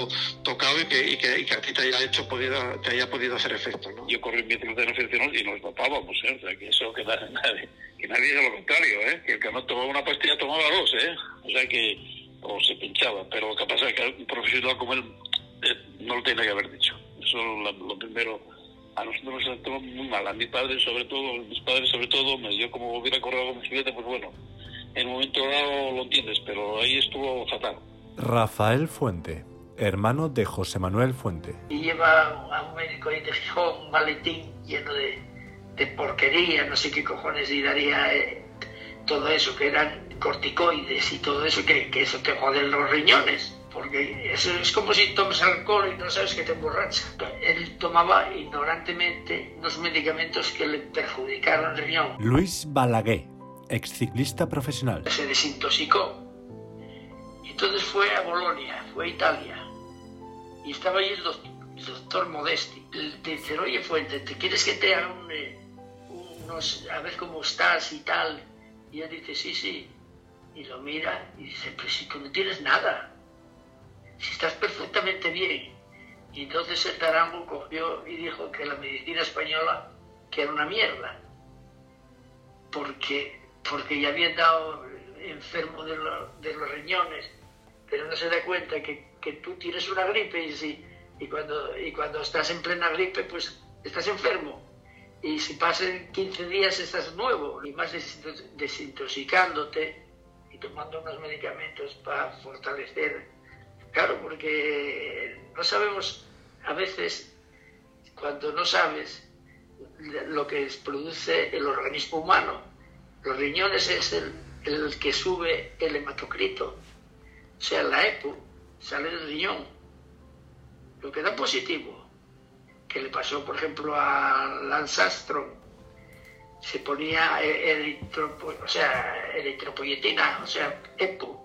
tocado y que, y que, a ti te haya hecho podido, te haya podido hacer efecto. Yo corrí en bicicleta y nos topábamos, ¿eh? o sea, que eso que nadie, que nadie diga lo contrario, ¿eh? que el que no tomaba una pastilla tomaba dos, ¿eh? o sea que o se pinchaba, pero lo que pasa es que un profesional como él eh, no lo tiene que haber dicho. Eso lo, lo primero a nosotros nos sentó muy mal, a mi padre sobre todo, mis padres sobre todo, yo como hubiera corrido con bicicleta, pues bueno, en un momento dado lo entiendes, pero ahí estuvo fatal. Rafael Fuente, hermano de José Manuel Fuente. Y lleva a un médico ahí de Gijón un maletín lleno de, de porquería, no sé qué cojones y daría eh, todo eso, que eran corticoides y todo eso, que, que eso te joden los riñones. Porque eso es como si tomas alcohol y no sabes que te emborracha. Él tomaba ignorantemente unos medicamentos que le perjudicaron el riñón. Luis Balaguer, exciclista profesional. Se desintoxicó entonces fue a Bolonia, fue a Italia. Y estaba ahí el doctor, Modesti. Le dice, oye Fuente, ¿te quieres que te haga eh, unos, a ver cómo estás y tal? Y él dice, sí, sí. Y lo mira y dice, pero si tú no tienes nada. Si estás perfectamente bien. Y entonces el tarango cogió y dijo que la medicina española que era una mierda. Porque, porque ya habían dado enfermo de, de los riñones pero no se da cuenta que, que tú tienes una gripe y, si, y, cuando, y cuando estás en plena gripe, pues estás enfermo. Y si pasan 15 días estás nuevo y más desintoxicándote y tomando unos medicamentos para fortalecer. Claro, porque no sabemos a veces, cuando no sabes lo que produce el organismo humano, los riñones es el, el que sube el hematocrito sea, la EPO sale del riñón. Lo que da positivo, que le pasó, por ejemplo, a Lance Armstrong, se ponía eritropo, o sea, eritropoyetina, o sea, EPO,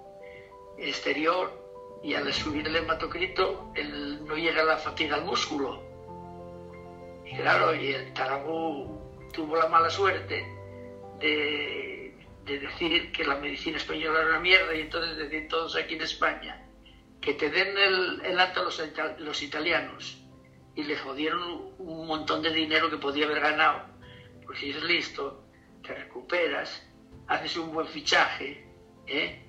exterior, y al subir el hematocrito él no llega la fatiga al músculo. Y claro, y el Tarabú tuvo la mala suerte de de decir que la medicina española era una mierda y entonces decir todos aquí en España que te den el, el acto los, italianos y le jodieron un montón de dinero que podía haber ganado. Pues si es listo, te recuperas, haces un buen fichaje, ¿eh?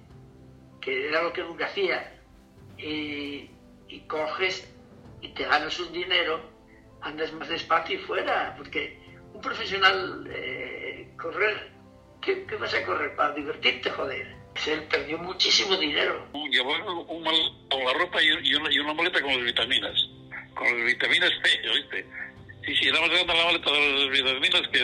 que era lo que nunca hacía, y, y, coges y te ganas un dinero, andas más despacio y fuera, porque un profesional eh, correr ¿Qué, vas a correr? Para divertirte, joder. Él perdió muchísimo dinero. Llevó un mal con la ropa y, una, y una maleta con las vitaminas. Con las vitaminas C, ¿oíste? Sí, sí, era más grande la maleta de las vitaminas que,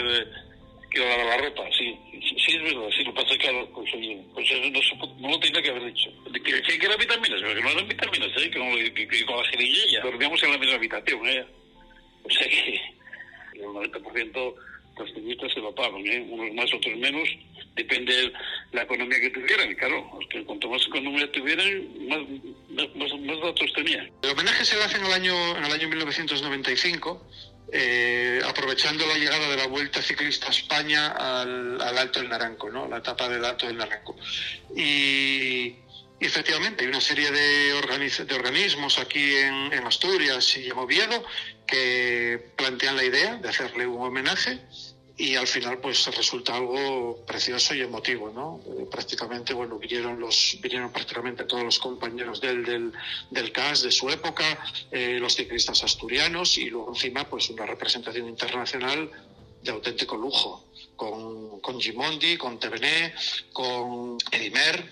que la de la ropa, sí. Sí, es verdad, sí, lo pasa claro, pues, pues no, no, lo tenía que haber dicho. Que, que, eran vitaminas, pero que no eran vitaminas, ¿eh? que, que, que con la jeriguilla dormíamos en la misma habitación, ¿eh? O sea que el 90% los ciclistas se lo pagan, ¿eh? unos más, otros menos, depende de la economía que tuvieran, claro, cuanto más economía tuvieran, más, más, datos tenían. El homenaje se le hace en el año, en el año 1995, eh, aprovechando la llegada de la Vuelta Ciclista a España al, Alto del Naranco, ¿no? la etapa del Alto del Naranco. Y, efectivamente hay una serie de, de organismos aquí en, en Asturias y en Oviedo que plantean la idea de hacerle un homenaje y al final pues resulta algo precioso y emotivo, ¿no? Eh, prácticamente, bueno, vinieron los vinieron prácticamente todos los compañeros del, del, del CAS de su época, eh, los ciclistas asturianos y luego encima pues una representación internacional de auténtico lujo, con, con Gimondi, con Tevené, con Edimer,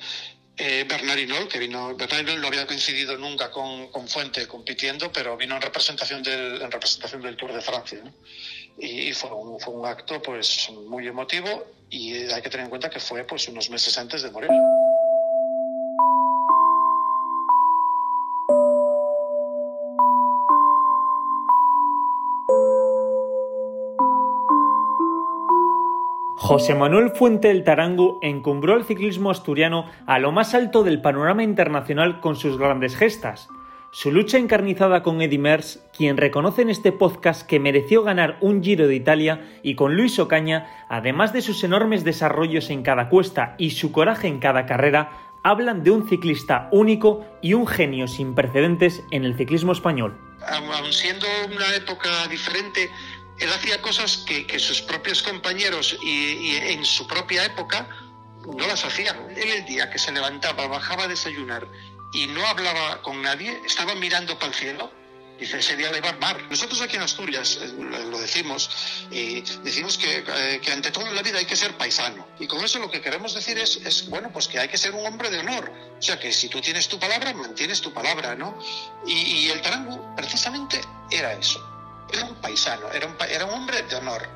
eh, Bernardinol, que vino, Bernardinol no había coincidido nunca con, con, Fuente compitiendo, pero vino en representación del, en representación del Tour de Francia. ¿no? Y fue un, fue un acto pues muy emotivo y hay que tener en cuenta que fue pues unos meses antes de morir. José Manuel Fuente del Tarango encumbró el ciclismo asturiano a lo más alto del panorama internacional con sus grandes gestas. Su lucha encarnizada con Eddie Merckx, quien reconoce en este podcast que mereció ganar un Giro de Italia, y con Luis Ocaña, además de sus enormes desarrollos en cada cuesta y su coraje en cada carrera, hablan de un ciclista único y un genio sin precedentes en el ciclismo español. Aun siendo una época diferente, él hacía cosas que, sus propios compañeros y, y en su propia época no las hacían. Él el día que se levantaba, bajaba a desayunar y no hablaba con nadie, estaba mirando para el cielo. Dice, ese día le va mar. Nosotros aquí en Asturias eh, lo decimos y decimos que, eh, que, ante todo en la vida hay que ser paisano. Y con eso lo que queremos decir es, es, bueno, pues que hay que ser un hombre de honor. O sea, que si tú tienes tu palabra, mantienes tu palabra, ¿no? Y, y el tarango precisamente era eso. Era un paisano, era un, era un hombre de honor.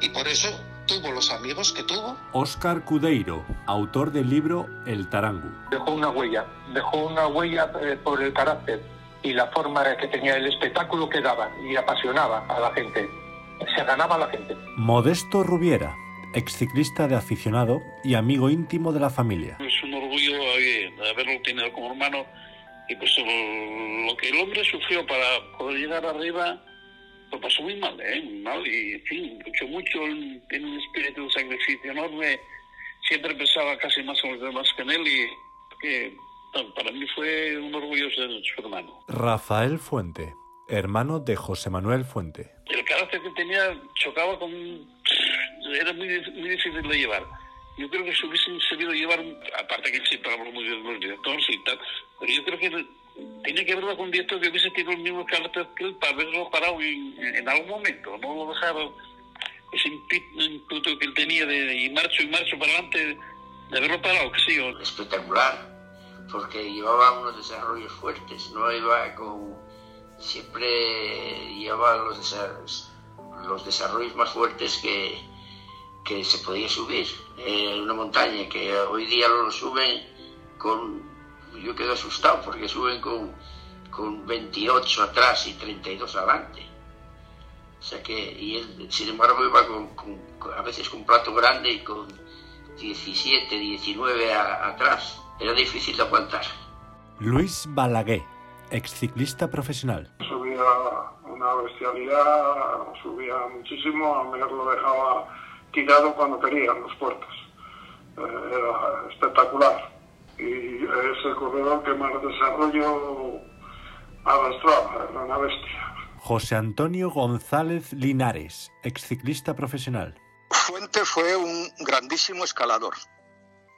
Y por eso tuvo los amigos que tuvo. Óscar Cudeiro, autor del libro El Tarangu. Dejó una huella, dejó una huella eh, por el carácter y la forma que tenía el espectáculo que daba y apasionaba a la gente. Se ganaba a la gente. Modesto Rubiera, exciclista de aficionado y amigo íntimo de la familia. Es un orgullo eh, haberlo tenido como hermano y pues lo que el hombre sufrió para poder llegar arriba lo pasó muy mal, ¿eh? Muy mal y, en fin, luchó mucho, tiene un espíritu de sacrificio enorme, siempre pensaba casi más en los demás que en él y que para mí fue un orgullo ser su hermano. Rafael Fuente, hermano de José Manuel Fuente. El carácter que tenía chocaba con... era muy, muy difícil de llevar. Yo creo que se hubiesen sabido llevar, aparte que siempre habló muy bien de los directores y tal, pero yo creo que tiene que ver con director que hubiese tenido el mismo carácter que él para haberlo parado en, algún momento, no lo dejar ese impeto que él tenía de, ir marcho y marcho para adelante, de haberlo parado, que sí. Espectacular, porque llevaba unos desarrollos fuertes, no iba con. siempre llevaba los, los desarrollos más fuertes que, que se podía subir en una montaña, que hoy día lo suben con yo quedo asustado porque suben con, con 28 atrás y 32 adelante. O sea que, y él, sin embargo, iba con, a veces con un plato grande y con 17, 19 atrás. Era difícil de aguantar. Luis Balaguer, exciclista profesional. Subía una bestialidad, subía muchísimo, a mí lo dejaba tirado cuando quería en los puertos. Eh, era espectacular y es el corredor que más desarrollo arrastraba, era una bestia. José Antonio González Linares, exciclista profesional. Fuente fue un grandísimo escalador.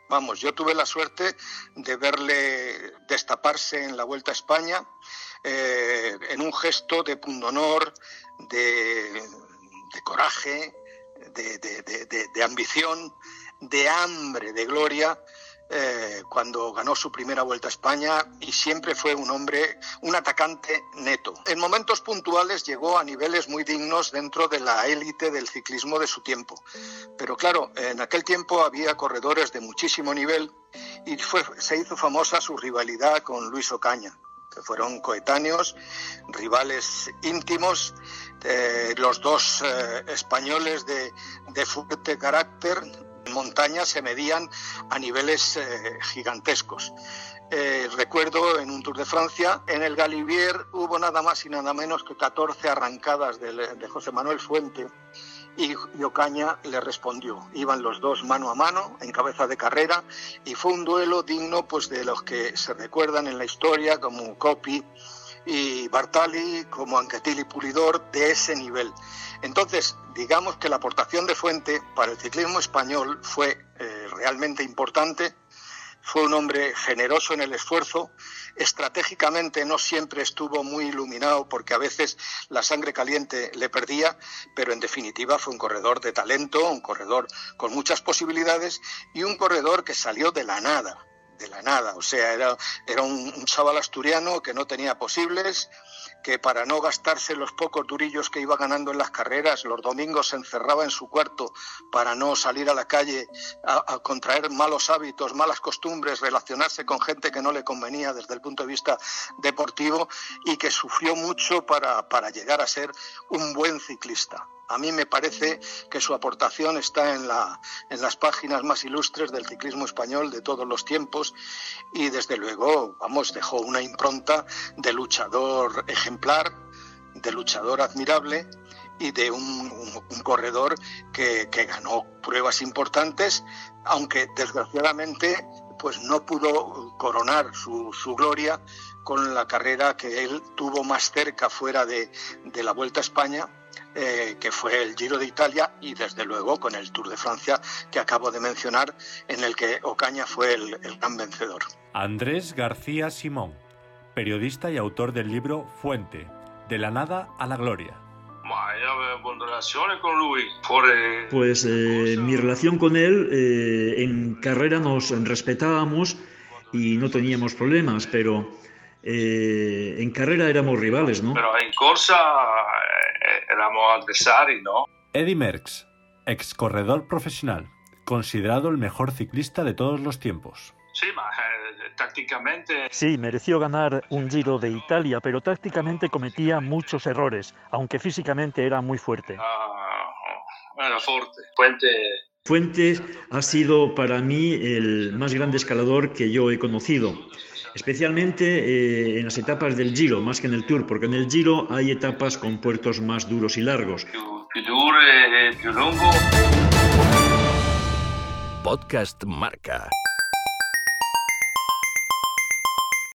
Vamos, yo tuve la suerte de verle destaparse en la Vuelta a España eh, en un gesto de pundonor, de, de coraje, de, de, de ambición, de hambre, de gloria, eh, cuando ganó su primera vuelta a España y siempre fue un hombre, un atacante neto. En momentos puntuales llegó a niveles muy dignos dentro de la élite del ciclismo de su tiempo. Pero claro, en aquel tiempo había corredores de muchísimo nivel y se hizo famosa su rivalidad con Luis Ocaña que fueron coetáneos, rivales íntimos, eh, los dos eh, españoles de fuerte carácter, montaña se medían a niveles eh, gigantescos. Eh, recuerdo en un Tour de Francia, en el Galibier hubo nada más y nada menos que 14 arrancadas de, José Manuel Fuente y, y Ocaña le respondió. Iban los dos mano a mano en cabeza de carrera y fue un duelo digno pues de los que se recuerdan en la historia como Coppi y Bartali, como Anquetil y Pulidor de ese nivel. Entonces, digamos que la aportación de Fuente para el ciclismo español fue eh, realmente importante. Fue un hombre generoso en el esfuerzo. Estratégicamente no siempre estuvo muy iluminado porque a veces la sangre caliente le perdía, pero en definitiva fue un corredor de talento, un corredor con muchas posibilidades y un corredor que salió de la nada de la nada. O sea, era, era un, un, chaval asturiano que no tenía posibles, que para no gastarse los pocos durillos que iba ganando en las carreras, los domingos se encerraba en su cuarto para no salir a la calle a, contraer malos hábitos, malas costumbres, relacionarse con gente que no le convenía desde el punto de vista deportivo y que sufrió mucho para, para llegar a ser un buen ciclista. A mí me parece que su aportación está en, la, en, las páginas más ilustres del ciclismo español de todos los tiempos y desde luego, vamos, dejó una impronta de luchador ejemplar, de luchador admirable y de un, corredor que, ganó pruebas importantes, aunque desgraciadamente pues no pudo coronar su, gloria con la carrera que él tuvo más cerca fuera de, de la Vuelta a España, eh, que fue el Giro de Italia y desde luego con el Tour de Francia que acabo de mencionar, en el que Ocaña fue el, el gran vencedor. Andrés García Simón, periodista y autor del libro Fuente, de la nada a la gloria. Pues eh, mi relación con él, eh, en carrera nos respetábamos y no teníamos problemas, pero eh, en carrera éramos rivales, ¿no? Pero en corsa éramos adversarios, ¿no? Eddie Merckx, ex corredor profesional, considerado el mejor ciclista de todos los tiempos. Sí, ma, eh, tácticamente... Sí, mereció ganar un Giro de Italia, pero tácticamente cometía muchos errores, aunque físicamente era muy fuerte. Ah, era fuerte. Fuente... Fuentes ha sido para mí el más grande escalador que yo he conocido especialmente eh, en las etapas del Giro, más que en el Tour, porque en el Giro hay etapas con puertos más duros y largos. E lungo. Podcast Marca.